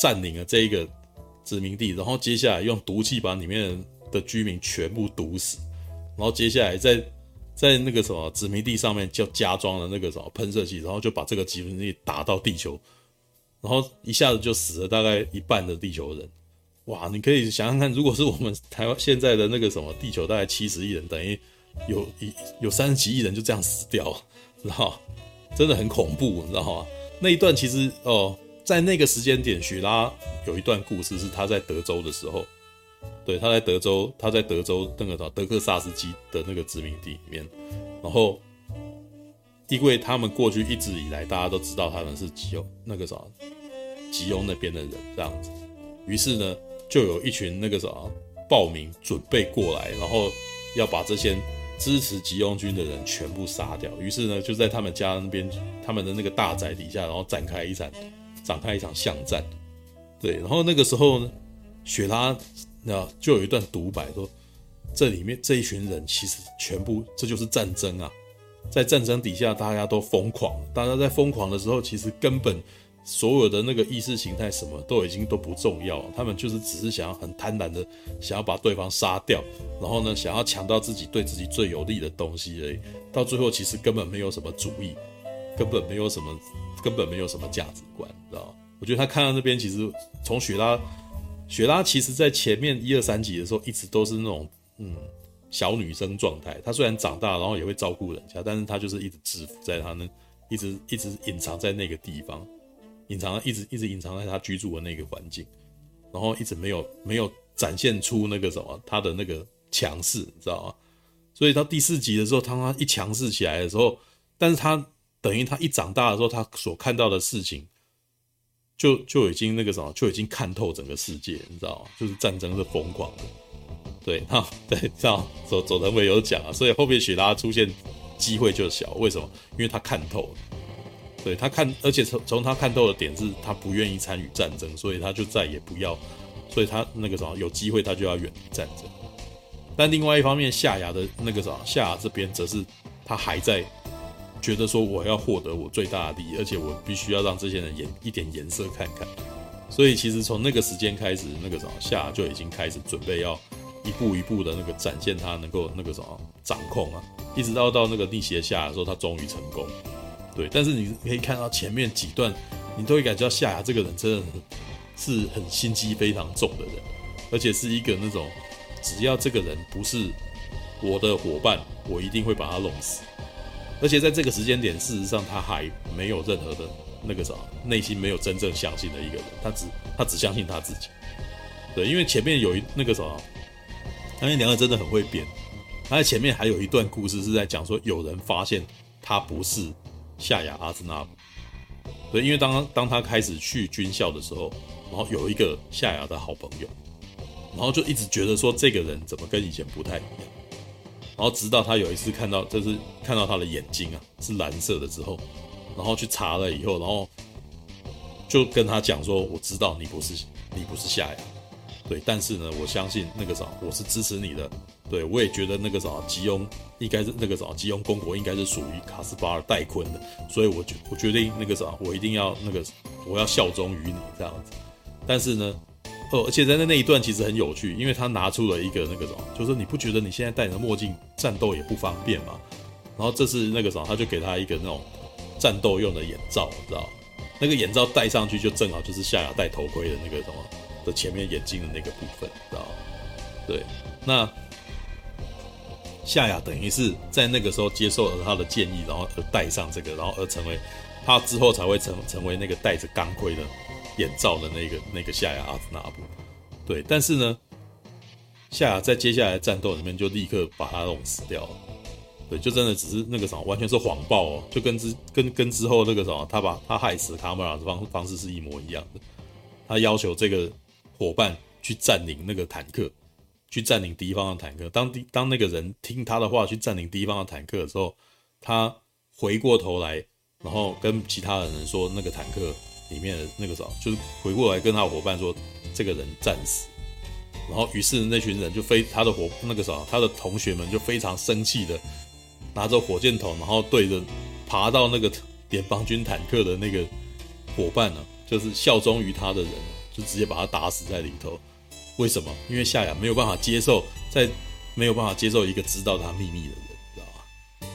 占领了这一个殖民地，然后接下来用毒气把里面的居民全部毒死，然后接下来在在那个什么殖民地上面就加装了那个什么喷射器，然后就把这个殖民地打到地球。然后一下子就死了大概一半的地球人，哇！你可以想想看，如果是我们台湾现在的那个什么地球大概七十亿人，等于有一有三十几亿人就这样死掉，知道吗？真的很恐怖，你知道吗？那一段其实哦，在那个时间点，许拉有一段故事是他在德州的时候，对，他在德州，他在德州那个德克萨斯基的那个殖民地里面，然后。因为他们过去一直以来，大家都知道他们是吉翁那个啥，吉翁那边的人这样子，于是呢，就有一群那个啥暴民准备过来，然后要把这些支持吉翁军的人全部杀掉。于是呢，就在他们家那边，他们的那个大宅底下，然后展开一场展开一场巷战。对，然后那个时候呢，雪拉那就有一段独白说，这里面这一群人其实全部这就是战争啊。在战争底下，大家都疯狂。大家在疯狂的时候，其实根本所有的那个意识形态什么都已经都不重要。他们就是只是想要很贪婪的想要把对方杀掉，然后呢，想要抢到自己对自己最有利的东西而已。到最后，其实根本没有什么主义，根本没有什么，根本没有什么价值观，知道吗？我觉得他看到那边，其实从雪拉，雪拉其实在前面一二三集的时候，一直都是那种嗯。小女生状态，她虽然长大，然后也会照顾人家，但是她就是一直制服在她那，一直一直隐藏在那个地方，隐藏一直一直隐藏在她居住的那个环境，然后一直没有没有展现出那个什么她的那个强势，你知道吗？所以到第四集的时候，当她一强势起来的时候，但是她等于她一长大的时候，她所看到的事情，就就已经那个什么，就已经看透整个世界，你知道吗？就是战争是疯狂的，对，哈，对，这样佐佐藤伟有讲啊，所以后面雪拉出现机会就小，为什么？因为他看透了，对他看，而且从从他看透的点是，他不愿意参与战争，所以他就再也不要，所以他那个什么有机会他就要远离战争。但另外一方面，夏牙的那个什么，夏牙这边则是他还在。觉得说我要获得我最大的利益，而且我必须要让这些人颜一点颜色看看，所以其实从那个时间开始，那个什么夏就已经开始准备要一步一步的那个展现他能够那个什么掌控啊，一直到到那个逆袭夏亚的时候，他终于成功。对，但是你可以看到前面几段，你都会感觉到夏亚这个人真的是很心机非常重的人，而且是一个那种只要这个人不是我的伙伴，我一定会把他弄死。而且在这个时间点，事实上他还没有任何的那个啥，内心没有真正相信的一个人，他只他只相信他自己。对，因为前面有一那个什么，他们两个真的很会编。他在前面还有一段故事是在讲说，有人发现他不是夏亚阿兹纳布。对，因为当当他开始去军校的时候，然后有一个夏亚的好朋友，然后就一直觉得说这个人怎么跟以前不太一样。然后直到他有一次看到，就是看到他的眼睛啊是蓝色的之后，然后去查了以后，然后就跟他讲说：“我知道你不是你不是夏亚，对，但是呢，我相信那个啥，我是支持你的，对，我也觉得那个啥吉翁应该是那个啥吉翁公国应该是属于卡斯巴尔戴坤的，所以我决我决定那个啥，我一定要那个我要效忠于你这样子，但是呢。”哦，而且在那那一段其实很有趣，因为他拿出了一个那个什么，就是你不觉得你现在戴着墨镜战斗也不方便吗？然后这是那个什么，他就给他一个那种战斗用的眼罩，你知道？那个眼罩戴上去就正好就是夏亚戴头盔的那个什么的前面眼镜的那个部分，知道？对，那夏亚等于是在那个时候接受了他的建议，然后而戴上这个，然后而成为他之后才会成成为那个戴着钢盔的。眼罩的那个那个夏亚阿兹纳布，对，但是呢，夏亚在接下来战斗里面就立刻把他弄死掉了，对，就真的只是那个什么，完全是谎报哦，就跟之跟跟之后那个什么，他把他害死卡马拉的方方式是一模一样的，他要求这个伙伴去占领那个坦克，去占领敌方的坦克，当敌当那个人听他的话去占领敌方的坦克的时候，他回过头来，然后跟其他的人说那个坦克。里面的那个啥，就是回过来跟他伙伴说，这个人战死，然后于是那群人就非他的伙那个啥，他的同学们就非常生气的拿着火箭筒，然后对着爬到那个联邦军坦克的那个伙伴呢，就是效忠于他的人，就直接把他打死在里头。为什么？因为夏亚没有办法接受，在没有办法接受一个知道他秘密的人。知道吗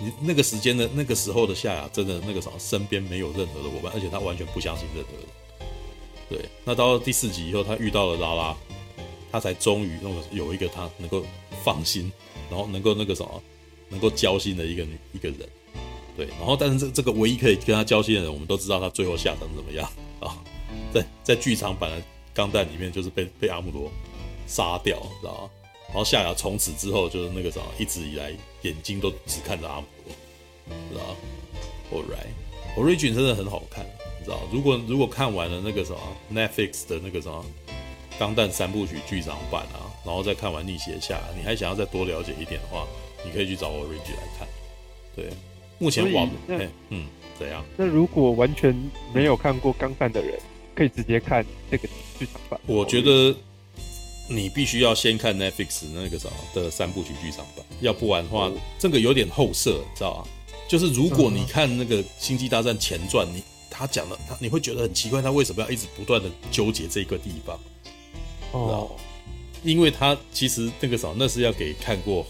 你那个时间的那个时候的夏亚，真的那个什么，身边没有任何的伙伴，而且他完全不相信任何人。对，那到了第四集以后，他遇到了拉拉，他才终于那个有一个他能够放心，然后能够那个什么，能够交心的一个女一个人。对，然后但是这这个唯一可以跟他交心的人，我们都知道他最后下场怎么样啊？在在剧场版的钢弹里面，就是被被阿姆罗杀掉，知道吗？然后夏亚从此之后就是那个什么，一直以来眼睛都只看着阿姆罗，知道？All right，Origin 真的很好看，你知道？如果如果看完了那个什么 Netflix 的那个什么钢弹三部曲剧场版啊，然后再看完逆袭的夏亚，你还想要再多了解一点的话，你可以去找 Origin 来看。对，目前网嗯怎样？那如果完全没有看过钢弹的人，可以直接看这个剧场版。我觉得。你必须要先看 Netflix 那个啥的三部曲剧场版，要不然的话，这个有点后设，知道吧？就是如果你看那个《星际大战前传》，你他讲的他，你会觉得很奇怪，他为什么要一直不断的纠结这个地方？哦，因为他其实那个啥，那是要给看过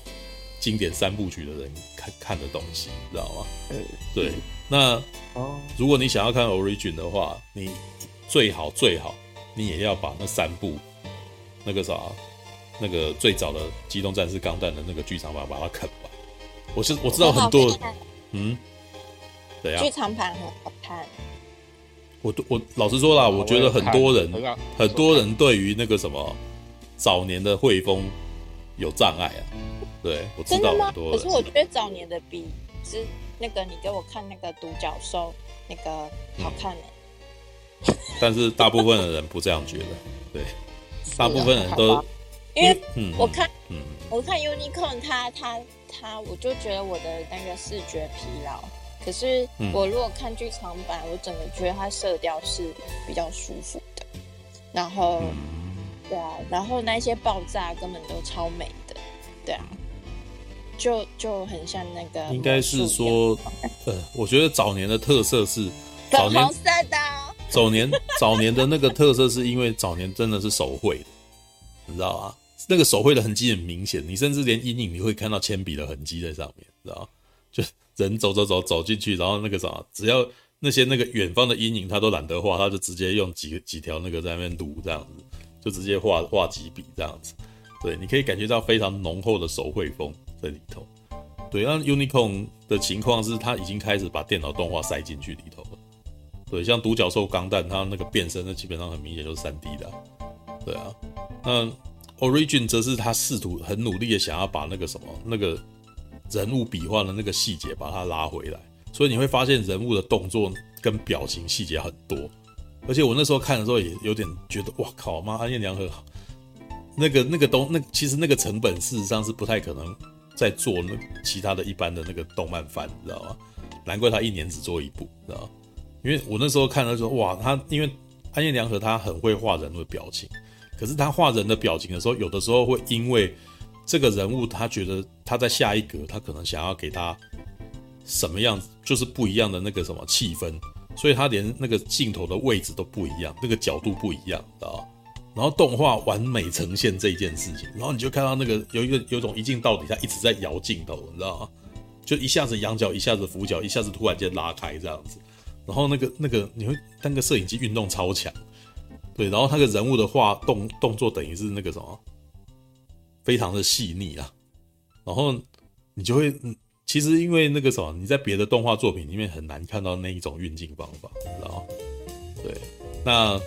经典三部曲的人看看的东西，知道吗？对，那哦如果你想要看 Origin 的话，你最好最好你也要把那三部。那个啥，那个最早的《机动战士钢弹》的那个剧场版，把它啃完。我是我知道很多，嗯，怎样？剧场版很好看。我我老实说啦，我觉得很多人很多人对于那个什么早年的汇丰有障碍啊。对，我知道很？多人。可是我觉得早年的比是那个你给我看那个独角兽那个好看呢、但是大部分的人不这样觉得，对，大部分人都吧。因为嗯，我看嗯，我看 Unicorn 它它它，我就觉得我的那个视觉疲劳。可是嗯。我如果看剧场版，我整个觉得它色调是比较舒服的。然后，嗯。对啊，然后那些爆炸根本都超美的，对啊，就就很像那个应该是说，呃，我觉得早年的特色是粉红色的哦，早年早年的那个特色，是因为早年真的是手绘的，你知道吗？那个手绘的痕迹很明显，你甚至连阴影你会看到铅笔的痕迹在上面，知道？就人走走走走进去，然后那个啥，只要那些那个远方的阴影他都懒得画，他就直接用几几条那个在那边涂这样子，就直接画画几笔这样子。对，你可以感觉到非常浓厚的手绘风在里头。对，那 Unicorn 的情况是，他已经开始把电脑动画塞进去里头。对，像独角兽钢弹，它那个变身，那基本上很明显就是三 D 的、对啊，那 Origin 则是他试图很努力的想要把那个什么那个人物笔画的那个细节把它拉回来，所以你会发现人物的动作跟表情细节很多。而且我那时候看的时候也有点觉得，哇靠妈，安彦良和那个那个东那其实那个成本事实上是不太可能再做那其他的一般的那个动漫番，你知道吗？难怪他一年只做一部，知道吗？因为我那时候看的时候，哇，他因为安彦良和他很会画人物的表情，可是他画人的表情的时候，有的时候会因为这个人物他觉得他在下一格，他可能想要给他什么样子，就是不一样的那个什么气氛，所以他连那个镜头的位置都不一样，那个角度不一样，知道吗？然后动画完美呈现这件事情，然后你就看到那个有一个有种一镜到底，他一直在摇镜头，你知道吗？就一下子仰角，一下子俯角，一下子突然间拉开这样子。然后那个那个你会那个摄影机运动超强，对，然后那个人物的画动动作等于是那个什么，非常的细腻啊。然后你就会，嗯，其实因为那个什么，你在别的动画作品里面很难看到那一种运镜方法，知道？对，那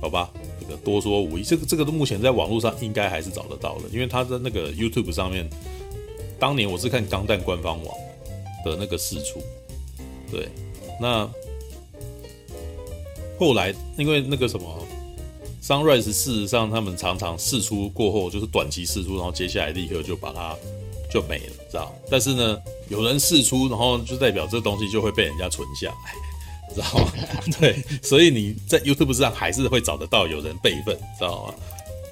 好吧，这个多说无益。这个这个目前在网络上应该还是找得到的，因为他在那个 YouTube 上面，当年我是看钢弹官方网的那个释出，对。那后来，因为那个什么，Sunrise，事实上他们常常试出过后就是短期试出，然后接下来立刻就把它就没了，知道？但是呢，有人试出，然后就代表这东西就会被人家存下来，知道吗？对，所以你在 YouTube 上还是会找得到有人备份，知道吗？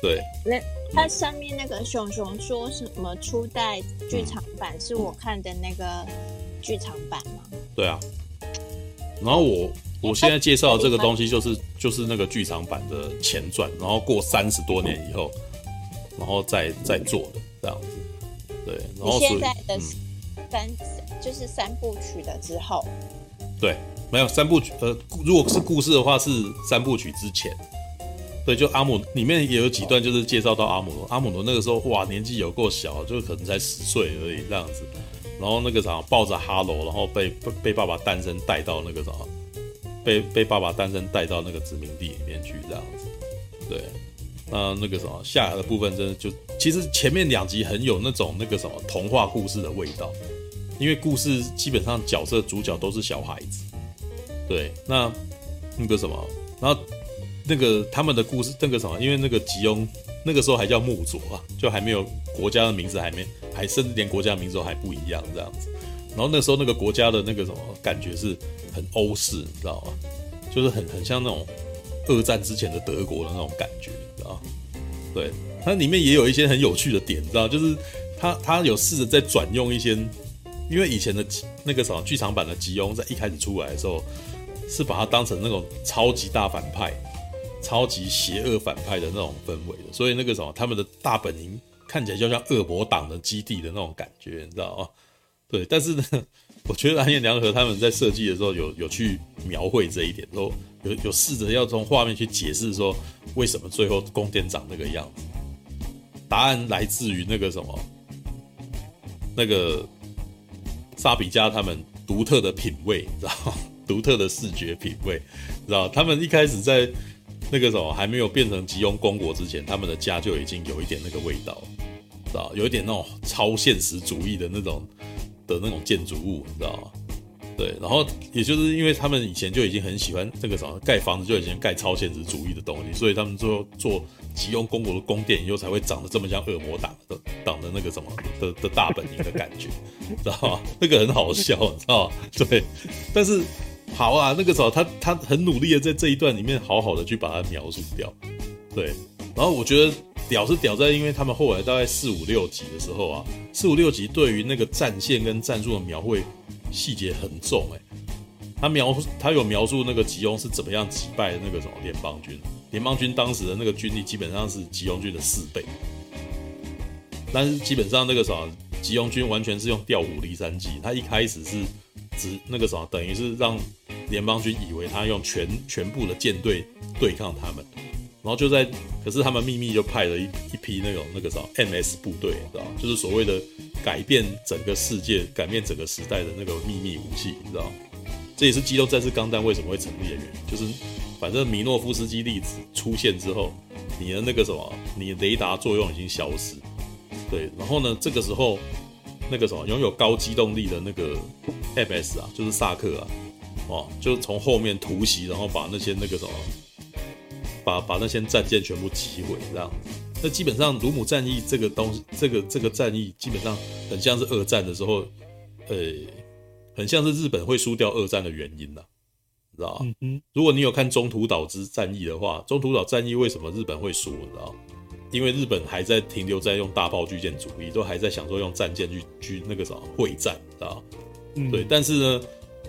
对，那它上面那个熊熊说什么初代剧场版是我看的那个剧场版吗？对啊。然后我我现在介绍的这个东西就是就是那个剧场版的前传，然后过三十多年以后，然后再再做的这样子，对。然后你现在的嗯，三、就是三部曲的之后，对，没有三部曲，呃，如果是故事的话是三部曲之前，对，就阿姆里面也有几段就是介绍到阿姆罗，阿姆罗那个时候哇年纪有够小，就可能才十岁而已这样子。然后那个啥抱着哈罗，然后被被爸爸诞生带到那个啥，被被爸爸诞生带到那个殖民地里面去这样子。对，那那个什么下来的部分真的就其实前面两集很有那种那个什么童话故事的味道，因为故事基本上角色主角都是小孩子。对，那那个什么，然后那个他们的故事那个什么，因为那个吉翁那个时候还叫木佐啊，就还没有国家的名字还没。还甚至连国家的名字都还不一样这样子，然后那时候那个国家的那个什么感觉是很欧式，你知道吗？就是很很像那种二战之前的德国的那种感觉，你知道吗？对，它里面也有一些很有趣的点，你知道，就是他他有试着在转用一些，因为以前的那个什么剧场版的吉翁在一开始出来的时候，是把它当成那种超级大反派、超级邪恶反派的那种氛围的，所以那个什么他们的大本营。看起来就像恶魔党的基地的那种感觉，你知道吗？对，但是呢，我觉得安彦良和他们在设计的时候有有去描绘这一点，都有有试着要从画面去解释说为什么最后宫殿长那个样子。答案来自于那个什么，那个萨比加他们独特的品味，知道吗？独特的视觉品味，知道他们一开始在。那个什么还没有变成吉翁公国之前，他们的家就已经有一点那个味道，知道有一点那种超现实主义的那种的那种建筑物，你知道吗？对，然后也就是因为他们以前就已经很喜欢这个什么盖房子，就已经盖超现实主义的东西，所以他们最后做吉翁公国的宫殿以后才会长得这么像恶魔党的党的那个什么的的大本营的感觉，知道吗？那个很好笑，你知道吗？对，但是好啊，那个时候他他很努力的在这一段里面好好的去把它描述掉，对，然后我觉得屌是屌在，因为他们后来大概四五六集的时候啊，四五六集对于那个战线跟战术的描绘。细节很重哎、他描他有描述那个吉翁是怎么样击败那个什么联邦军，联邦军当时的那个军力基本上是吉翁军的四倍，但是基本上那个什么吉翁军完全是用调虎离山计，他一开始是只那个什么等于是让联邦军以为他用全全部的舰队对抗他们，然后就在可是他们秘密就派了一一批那种那个什么 MS 部队，你知道就是所谓的。改变整个世界、改变整个时代的那个秘密武器，你知道？这也是《机动战士钢弹》为什么会成立的原因。就是，反正米诺夫斯基粒子出现之后，你的那个什么，你雷达作用已经消失。对，然后呢，这个时候，那个什么，拥有高机动力的那个 MS 啊，就是萨克啊，哦，就从后面突袭，然后把那些那个什么，把把那些战舰全部击毁，这样。那基本上，鲁姆战役这个东西，这个这个战役基本上很像是二战的时候，呃，很像是日本会输掉二战的原因呐，知道吗？嗯，如果你有看中途岛之战役的话，中途岛战役为什么日本会输？你知道吗？因为日本还在停留在用大炮巨舰主义，都还在想说用战舰去去那个什么会战，知道吗？嗯，对。但是呢，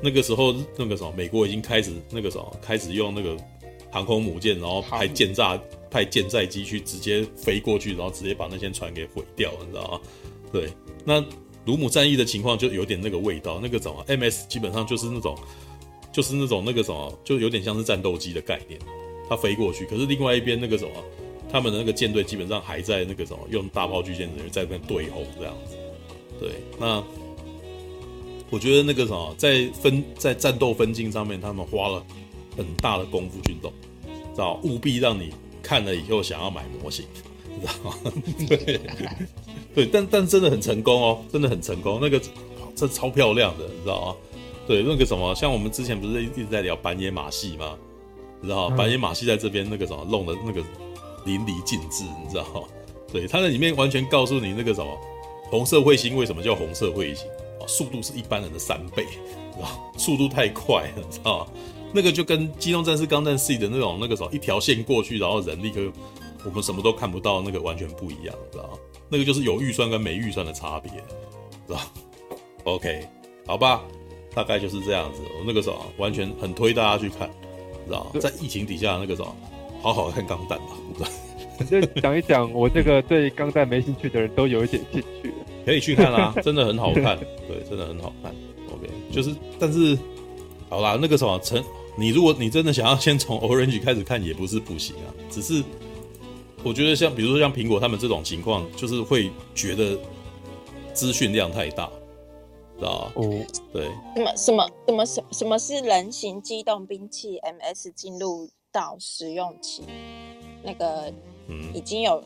那个时候那个什么，美国已经开始那个什么，开始用那个航空母舰，然后派舰炸。派舰载机去直接飞过去，然后直接把那些船给毁掉，你知道吗？对，那鲁姆战役的情况就有点那个味道，那个什么 MS 基本上就是那种，就是那种那个什么，就有点像是战斗机的概念，它飞过去，可是另外一边那个什么，他们的那个舰队基本上还在那个什么，用大炮巨舰人员在那边对轰这样子。对，那我觉得那个什么，在分在战斗分镜上面，他们花了很大的功夫去弄，知道务必让你。看了以后想要买模型，你知道吗？对，对，但但真的很成功哦，真的很成功。那个这超漂亮的，你知道吗？对，那个什么，像我们之前不是一直在聊板野马戏吗？你知道吗？板野马戏在这边那个什么弄的那个淋漓尽致，你知道吗？对，它在里面完全告诉你那个什么红色彗星为什么叫红色彗星啊？速度是一般人的三倍，知 道速度太快了，你知道吗？那个就跟《机动战士钢弹 C》的那种那个时候一条线过去，然后人立刻我们什么都看不到，那个完全不一样，知道吗？那个就是有预算跟没预算的差别，知道？OK，好吧，大概就是这样子。我那个时候完全很推大家去看，知道吗？在疫情底下那个时候，好好看钢弹吧。就讲一讲，我这个对钢弹没兴趣的人都有一点兴趣，可以去看啊，真的很好看，对，真的很好看。OK，就是但是好啦，那个什么成。你如果你真的想要先从 Orange 开始看，也不是不行啊。只是我觉得像比如说像苹果他们这种情况，就是会觉得资讯量太大，知道？哦，对。什么什么什么什什么是人形机动兵器 MS 进入到使用期？那个嗯，已经有。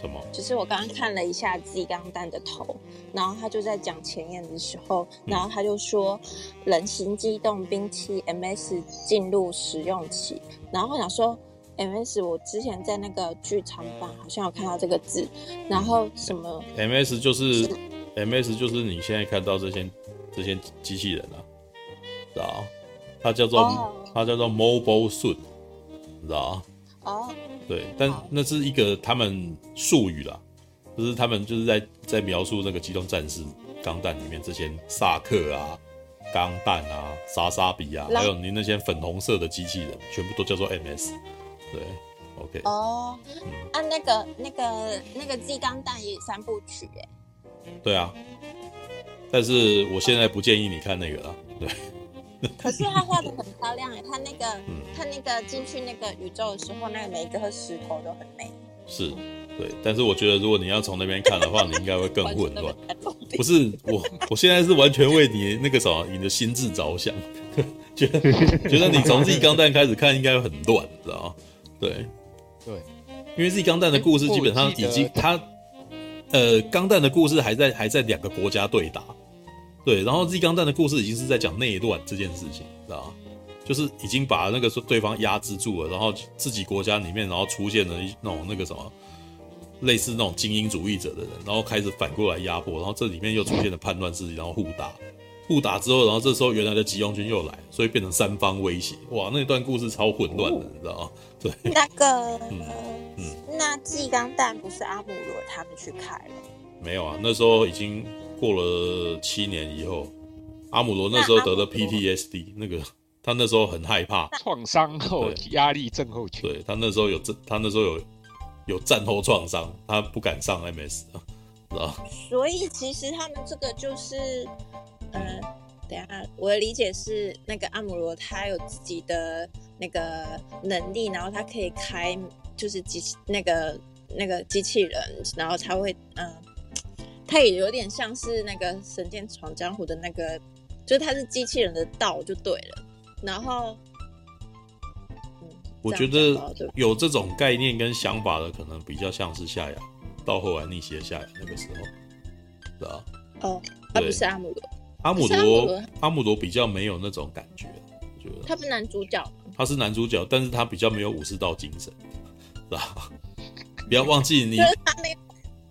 什么？就是我刚刚看了一下 Z 钢弹的头，然后他就在讲前言的时候，然后他就说人形机动兵器 MS 进入使用期，然后我想说 MS，我之前在那个剧场版好像有看到这个字，然后什么 MS 就是，是 MS 就是你现在看到这些这些机器人啊，知道？它叫做、oh. 它叫做 Mobile Suit，知道？哦。Oh. 对，但那是一个他们术语啦，就是他们就是在在描述那个机动战士钢弹里面这些萨克啊、钢弹啊、莎莎比啊，还有你那些粉红色的机器人，全部都叫做 MS。对，OK。哦，啊，那个那个那个 Z 钢弹也三部曲哎。对啊，但是我现在不建议你看那个了，对。可是他画的很漂亮哎，他那个，嗯、他那个进去那个宇宙的时候，那个每一颗石头都很美。是，对。但是我觉得，如果你要从那边看的话，你应该会更混乱。不是我，我现在是完全为你那个什么，你的心智着想，觉得觉得你从 Z 钢弹开始看应该会很乱，知道吗？对，对，因为 Z 钢弹的故事基本上已经他呃，钢弹的故事还在还在两个国家对打，对，然后 Z 钢弹的故事已经是在讲内乱这件事情，知道吗？就是已经把那个说对方压制住了，然后自己国家里面，然后出现了一那种那个什么，类似那种精英主义者的人，然后开始反过来压迫，然后这里面又出现了叛乱势力，然后互打，互打之后，然后这时候原来的急用军又来，所以变成三方威胁，哇，那段故事超混乱的，你知道吗？对，那个，嗯嗯，那 G 钢弹不是阿姆罗他们去开了？没有啊，那时候已经过了七年以后，阿姆罗那时候得了 PTSD，那，那个。他那时候很害怕创伤后压力症候群。对，他那时候有战，他那时候有有战后创伤，他不敢上 MS 啊，知道？所以其实他们这个就是，等一下我的理解是，那个阿姆罗他有自己的那个能力，然后他可以开就是机器那个那个机器人，然后他会嗯、呃，他也有点像是那个《神剑闯江湖》的那个，就是他是机器人的道就对了。然后，嗯，我觉得有这种概念跟想法的，可能比较像是夏亚，到后来逆袭的夏亚那个时候，是啊？哦，他不是阿姆罗，阿姆罗，阿姆罗比较没有那种感觉，我觉得他不是男主角，他是男主角，但是他比较没有武士道精神，是吧？不要忘记你，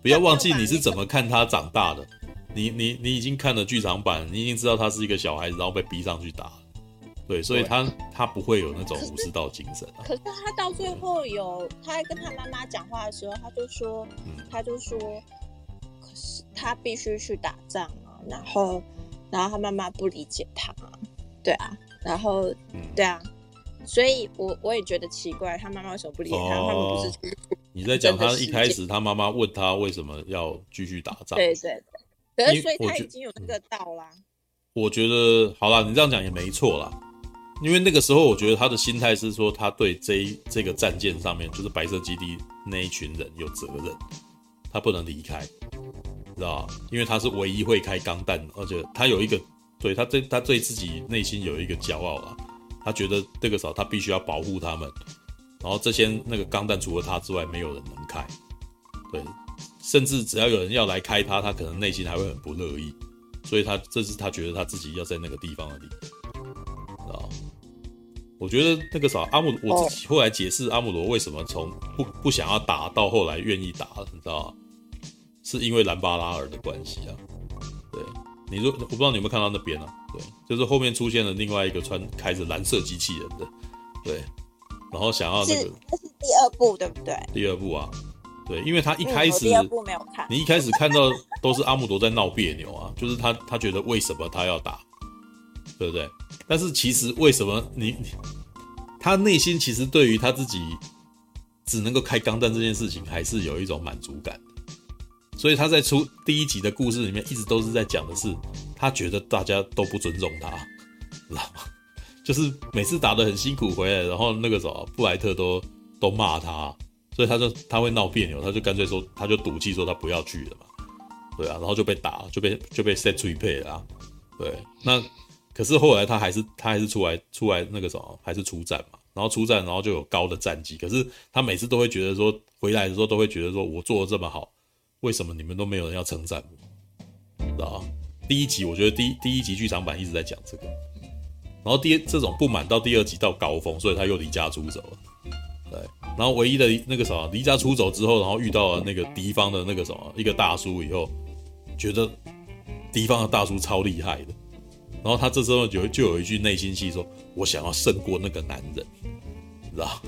不要忘记你是怎么看他长大的，你你你已经看了剧场版，你已经知道他是一个小孩子，然后被逼上去打。对，所以他他不会有那种武士道精神啊。可是他到最后有，他在跟他妈妈讲话的时候，他就说，他就说，可是他必须去打仗啊，然后，然后他妈妈不理解他，对啊，然后，对啊，所以我我也觉得奇怪，他妈妈为什么不理解他？他们不是你在讲他一开始他妈妈问他为什么要继续打仗？对对对，可是所以他已经有那个道啦。我觉得好啦，你这样讲也没错啦。因为那个时候，我觉得他的心态是说，他对这这个战舰上面就是白色基地那一群人有责任，他不能离开，知道吧？因为他是唯一会开钢弹，而且他有一个，对他对他对自己内心有一个骄傲啊，他觉得这个时候他必须要保护他们，然后这些那个钢弹除了他之外，没有人能开，对，甚至只要有人要来开他，他可能内心还会很不乐意，所以他这是他觉得他自己要在那个地方的理由，我觉得那个啥阿姆，我自己后来解释阿姆罗为什么从不不想要打到后来愿意打，你知道吗？是因为兰巴拉尔的关系啊。对，你说我不知道你有没有看到那边啊？对，就是后面出现了另外一个穿开着蓝色机器人的，对，然后想要那个，这是第二部对不对？第二部啊，对，因为他一开始，第二部没有看，你一开始看到都是阿姆罗在闹别扭啊，就是他他觉得为什么他要打，对不对？但是其实为什么你你他内心其实对于他自己只能够开钢弹这件事情还是有一种满足感，所以他在出第一集的故事里面一直都是在讲的是他觉得大家都不尊重他，知道吗？就是每次打得很辛苦回来，然后那个时候布莱特都都骂他，所以他就他会闹别扭，他就干脆说他就赌气说他不要去了嘛，对啊，然后就被打就被就被 set 追配了，对，那。可是后来他还是他还是出来出来那个什么，还是出战嘛，然后出战，然后就有高的战绩。可是他每次都会觉得说，回来的时候都会觉得说，我做的这么好，为什么你们都没有人要称赞我？知道吗？第一集我觉得第一第一集剧场版一直在讲这个，然后第这种不满到第二集到高峰，所以他又离家出走了。对，然后唯一的那个什么离家出走之后，然后遇到了那个敌方的那个什么一个大叔以后，觉得敌方的大叔超厉害的。然后他这时候就就有一句内心戏说：“我想要胜过那个男人，知道？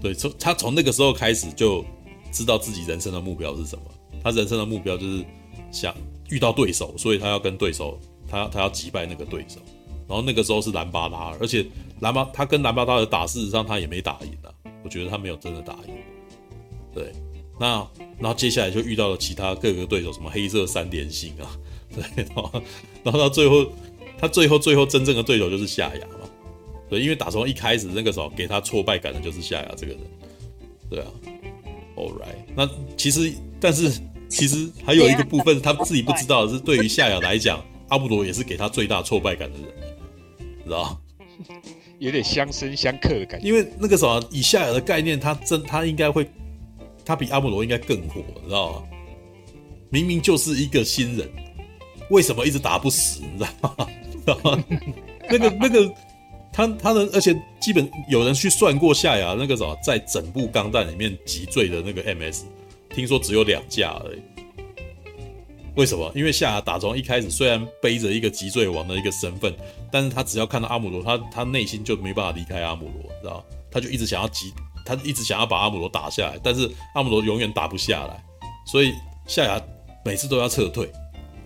对，从他从那个时候开始就知道自己人生的目标是什么。他人生的目标就是想遇到对手，所以他要跟对手，他要他要击败那个对手。然后那个时候是兰巴拉，而且兰巴他跟兰巴拉的打，事实上他也没打赢啊。我觉得他没有真的打赢。对，那然后接下来就遇到了其他各个对手，什么黑色三连星啊，对，然后到最后。他最后最后真正的对手就是夏亚嘛，对，因为打从一开始那个时候给他挫败感的就是夏亚这个人，对啊，All right，那其实但是其实还有一个部分他自己不知道的是，对于夏亚来讲，阿布罗也是给他最大挫败感的人，知道有点相生相克的感觉。因为那个时候以夏亚的概念，他真他应该会，他比阿姆罗应该更火，知道吗？明明就是一个新人，为什么一直打不死？你知道吗？那个那个，他他的，而且基本有人去算过夏亚那个什么，在整部钢弹里面击坠的那个 MS，听说只有两架而已。为什么？因为夏亚打从一开始虽然背着一个击坠王的一个身份，但是他只要看到阿姆罗，他他内心就没办法离开阿姆罗，知道？他就一直想要击，他一直想要把阿姆罗打下来，但是阿姆罗永远打不下来，所以夏亚每次都要撤退，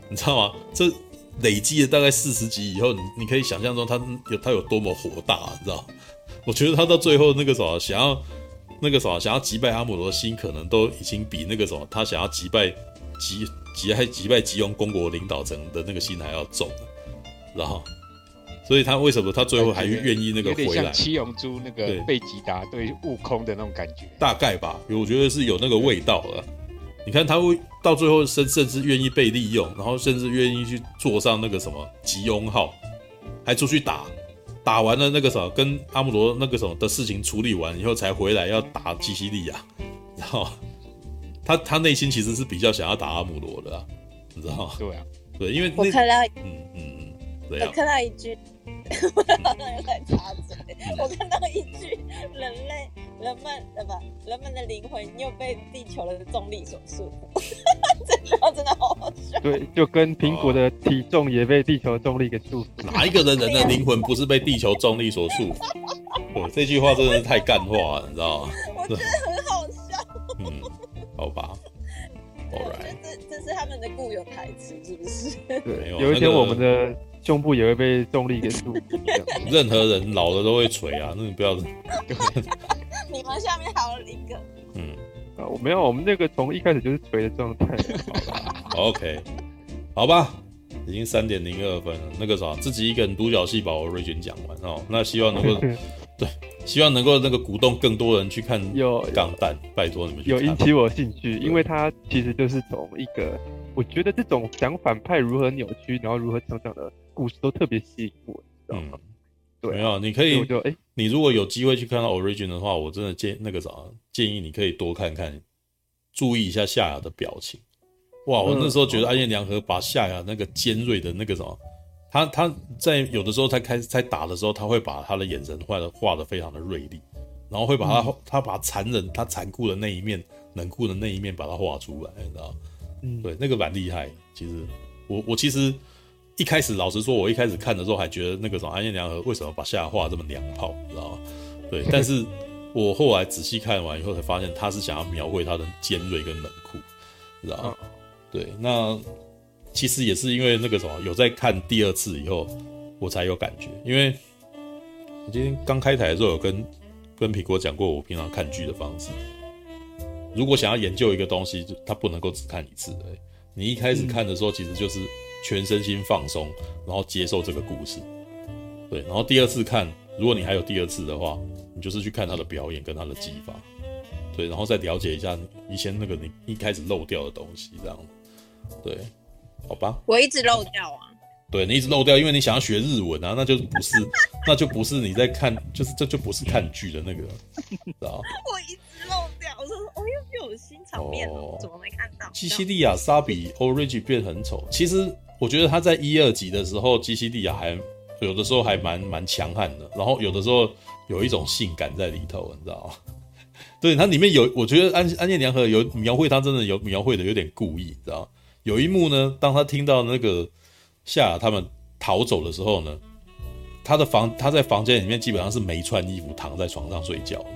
你知道吗？这。累积了大概四十集以后，你你可以想象中他有他有多么火大，你知道？我觉得他到最后那个什么，想要那个什么，想要击败阿姆罗的心，可能都已经比那个什么，他想要击败击击还击败吉翁公国领导层的那个心还要重，然后，所以他为什么他最后还愿意那个回来？七龙珠那个贝吉达对悟空的那种感觉，大概吧，我觉得是有那个味道了。你看他会到最后甚甚至愿意被利用，然后甚至愿意去坐上那个什么吉翁号，还出去打，打完了那个什么跟阿姆罗那个什么的事情处理完以后才回来要打基西利亚，然后他他内心其实是比较想要打阿姆罗的，啊，你知道吗？对啊，对，因为我看到，嗯嗯嗯，我看到一句。我好像有在插嘴。我看到一句：“人类，人们，呃不？人们的灵魂又被地球的重力所束缚。”这句话真的好好笑。对，就跟苹果的体重也被地球重力给束缚。哪一个人人的灵魂不是被地球重力所束缚？我，这句话真的是太干话了，你知道吗？我觉得很好笑。嗯，好吧。我觉得这这是他们的固有台词，是不是？对，有一天我们的。胸部也会被重力给束缚。任何人老了都会垂啊，那你不要。你们下面还有一个。嗯，啊，我没有，我们那个从一开始就是垂的状态。好 OK，好吧，已经三点零二分了。那个啥，自己一个人独角戏把我瑞军讲完哦。那希望能够，对，希望能够那个鼓动更多人去看《港蛋》，拜托你们。有引起我兴趣，因为它其实就是从一个，我觉得这种讲反派如何扭曲，然后如何成长的。故事都特别吸引我，嗯，对，没有，你可以，就哎，你如果有机会去看到 Origin 的话，我真的建那个啥，建议你可以多看看，注意一下夏雅的表情。哇，我那时候觉得安彦良和把夏雅那个尖锐的那个什么，他他在有的时候他开始在打的时候，他会把他的眼神画的画的非常的锐利，然后会把他、嗯、他把残忍他残酷的那一面冷酷的那一面把它画出来，你知道？嗯，对，那个蛮厉害。其实我我其实。一开始，老实说，我一开始看的时候还觉得那个什么安彦良和为什么把夏画这么娘炮，你知道吗？对，但是我后来仔细看完以后才发现，他是想要描绘他的尖锐跟冷酷，你知道吗？对，那其实也是因为那个什么，有在看第二次以后，我才有感觉。因为我今天刚开台的时候有跟跟苹果讲过，我平常看剧的方式。如果想要研究一个东西，就他不能够只看一次。哎，你一开始看的时候，其实就是。全身心放松，然后接受这个故事，对，然后第二次看，如果你还有第二次的话，你就是去看他的表演跟他的技法，对，然后再了解一下以前那个你一开始漏掉的东西，这样，对，好吧。我一直漏掉啊。对，你一直漏掉，因为你想要学日文啊，那就不是，那就不是你在看，就是这就不是看剧的那个，知道我一直漏掉，我说哦又又有新场面了，哦，怎么没看到？基西利亚莎比 Origi 变很丑，其实。我觉得他在一二集的时候，基西利亚还有的时候还蛮蛮强悍的，然后有的时候有一种性感在里头，你知道吗？对，它里面有，我觉得安安彦良和有描绘他真的有描绘的有点故意，你知道吗？有一幕呢，当他听到那个夏他们逃走的时候呢，他的房他在房间里面基本上是没穿衣服躺在床上睡觉，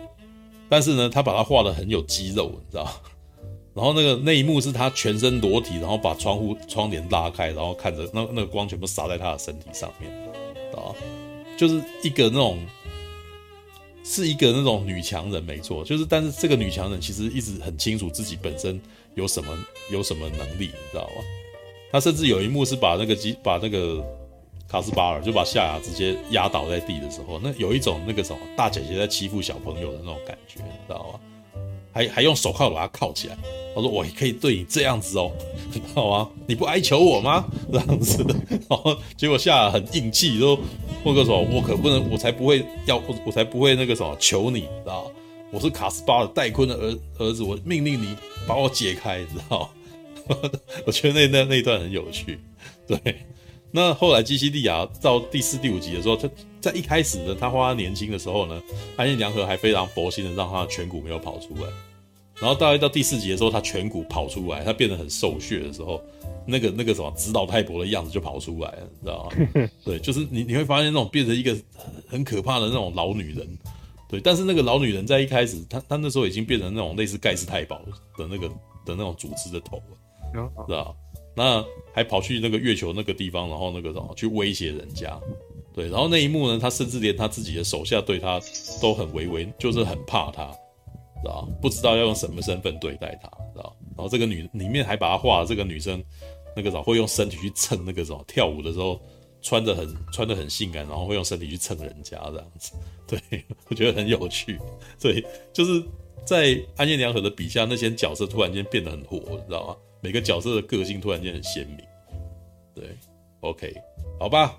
但是呢，他把他画的很有肌肉，你知道？然后那个那一幕是他全身裸体，然后把窗户窗帘拉开，然后看着那那个光全部洒在他的身体上面，啊，就是一个那种，是一个那种女强人，没错，就是但是这个女强人其实一直很清楚自己本身有什么有什么能力，你知道吗？他甚至有一幕是把那个机把那个卡斯巴尔就把夏亚直接压倒在地的时候，那有一种那个什么大姐姐在欺负小朋友的那种感觉，你知道吗？还还用手铐把他铐起来，他说我可以对你这样子哦，知道吗？你不哀求我吗？这样子，然后结果夏亚很硬气，说霍克说，我可不能，我才不会要，我我才不会那个什么求你，知道？我是卡斯巴的戴坤的儿儿子，我命令你把我解开，知道吗？我觉得那那那一段很有趣。对，那后来基西利亚到第四、第五集的时候，他在一开始呢，他花他年轻的时候呢，安彦良和还非常佛心的让他颧骨没有跑出来。然后大概到第四集的时候，他颧骨跑出来，他变得很瘦削的时候，那个那个什么直岛太博的样子就跑出来了，你知道吗？对，就是你你会发现那种变成一个很可怕的那种老女人。对，但是那个老女人在一开始，她她那时候已经变成那种类似盖世太保的那个的那种组织的头了，知道？那还跑去那个月球那个地方，然后那个什么去威胁人家。对，然后那一幕呢，他甚至连他自己的手下对他都很唯唯，就是很怕他。知道不知道要用什么身份对待她，知道然后这个女里面还把她画了这个女生，那个什么会用身体去蹭那个什么跳舞的时候穿着很穿得很性感，然后会用身体去蹭人家这样子。对，我觉得很有趣。对，就是在安彦良和的笔下，那些角色突然间变得很火，你知道吗？每个角色的个性突然间很鲜明。对，OK，好吧。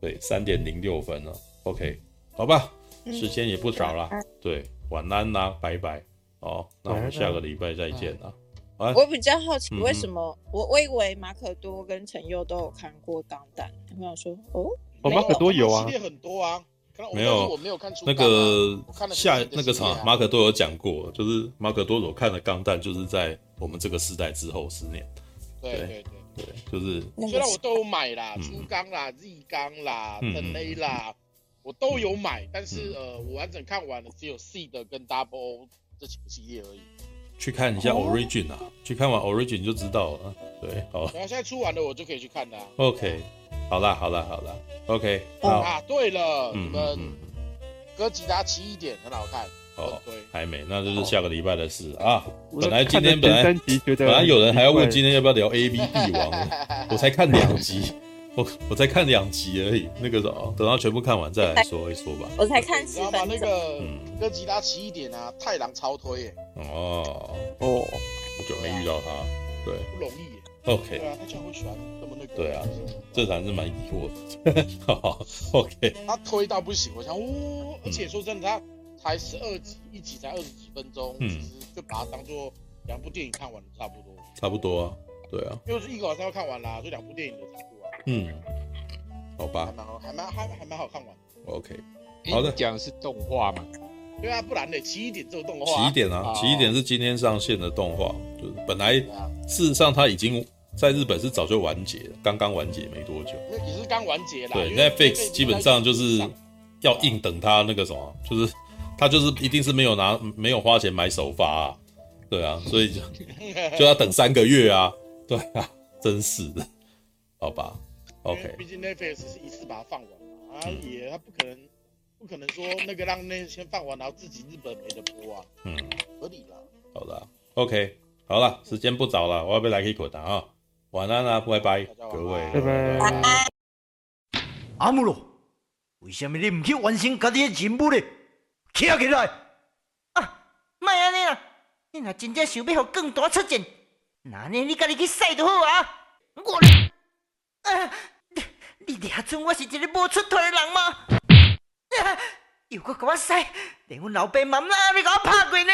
对，三点零六分了。OK，好吧，时间也不早了。对。晚安呐、啊，拜拜。哦，那我们下个礼拜再见啦。啊，我比较好奇，为什么、嗯、我我以为马可多跟陈佑都有看过《钢弹》，有没有说哦？哦，马可多有啊，系列很多啊。没有，我没有看出那个下那个场，马可多有讲过，就是马可多所看的《钢弹》，就是在我们这个时代之后十年。对对对对，就是虽然我都有买啦，初钢啦、Z 钢啦、等 A 啦。我都有买，但是呃，我完整看完了只有 C 的跟 Double O 这几个系列而已。去看一下 Origin 啊，去看完 Origin 就知道了。对，好。然后现在出完了，我就可以去看的。OK，好啦，好啦，好啦。OK。啊，对了，你们哥吉拉奇异点很好看。哦，对，还没，那就是下个礼拜的事啊。本来今天本来本来有人还要问今天要不要聊 A B 帝王，我才看两集。我我才看两集而已，那个时候等到全部看完再来说一说吧。我才看十分钟。那个哥吉拉奇一点啊，太郎超推耶。哦哦，我就没遇到他，对，不容易。OK。对啊，他居然会喜欢这么那个。对啊，这才是蛮疑惑的。好，OK。他推到不行，我想，哦，而且说真的，他才十二集，一集才二十几分钟，其实就把它当做两部电影看完差不多。差不多啊，对啊。因为是一个晚上要看完啦，就两部电影的差不多。嗯，好吧，还蛮好，还蛮还还蛮好看完。OK，好的，讲的是动画嘛？对啊，不然呢？奇异点这个动画，奇异点啊，奇异点是今天上线的动画，就是本来事实上它已经在日本是早就完结了，刚刚完结没多久，那也是刚完结啦。对，Netflix 基本上就是要硬等它那个什么，就是它就是一定是没有拿没有花钱买首发啊，对啊，所以就 就要等三个月啊，对啊，真是的，好吧。OK，毕竟 Netflix 是一次把它放完嘛，啊也他不可能不可能说那个让那先放完，然后自己日本没得播啊，嗯，合理的。好的，OK，好了，时间不早了，我要不要来去滚了啊？晚安啦，拜拜，各位，拜拜。阿姆罗，为什么你唔去完成家己的任务呢？起来！啊，莫安尼啦，你若真正想要让更大出战，那呢你家己去赛就好啊。我，啊。你俩准我是一个无出头的人吗？啊、又搁给我使，连阮老爸妈妈你给我拍过呢？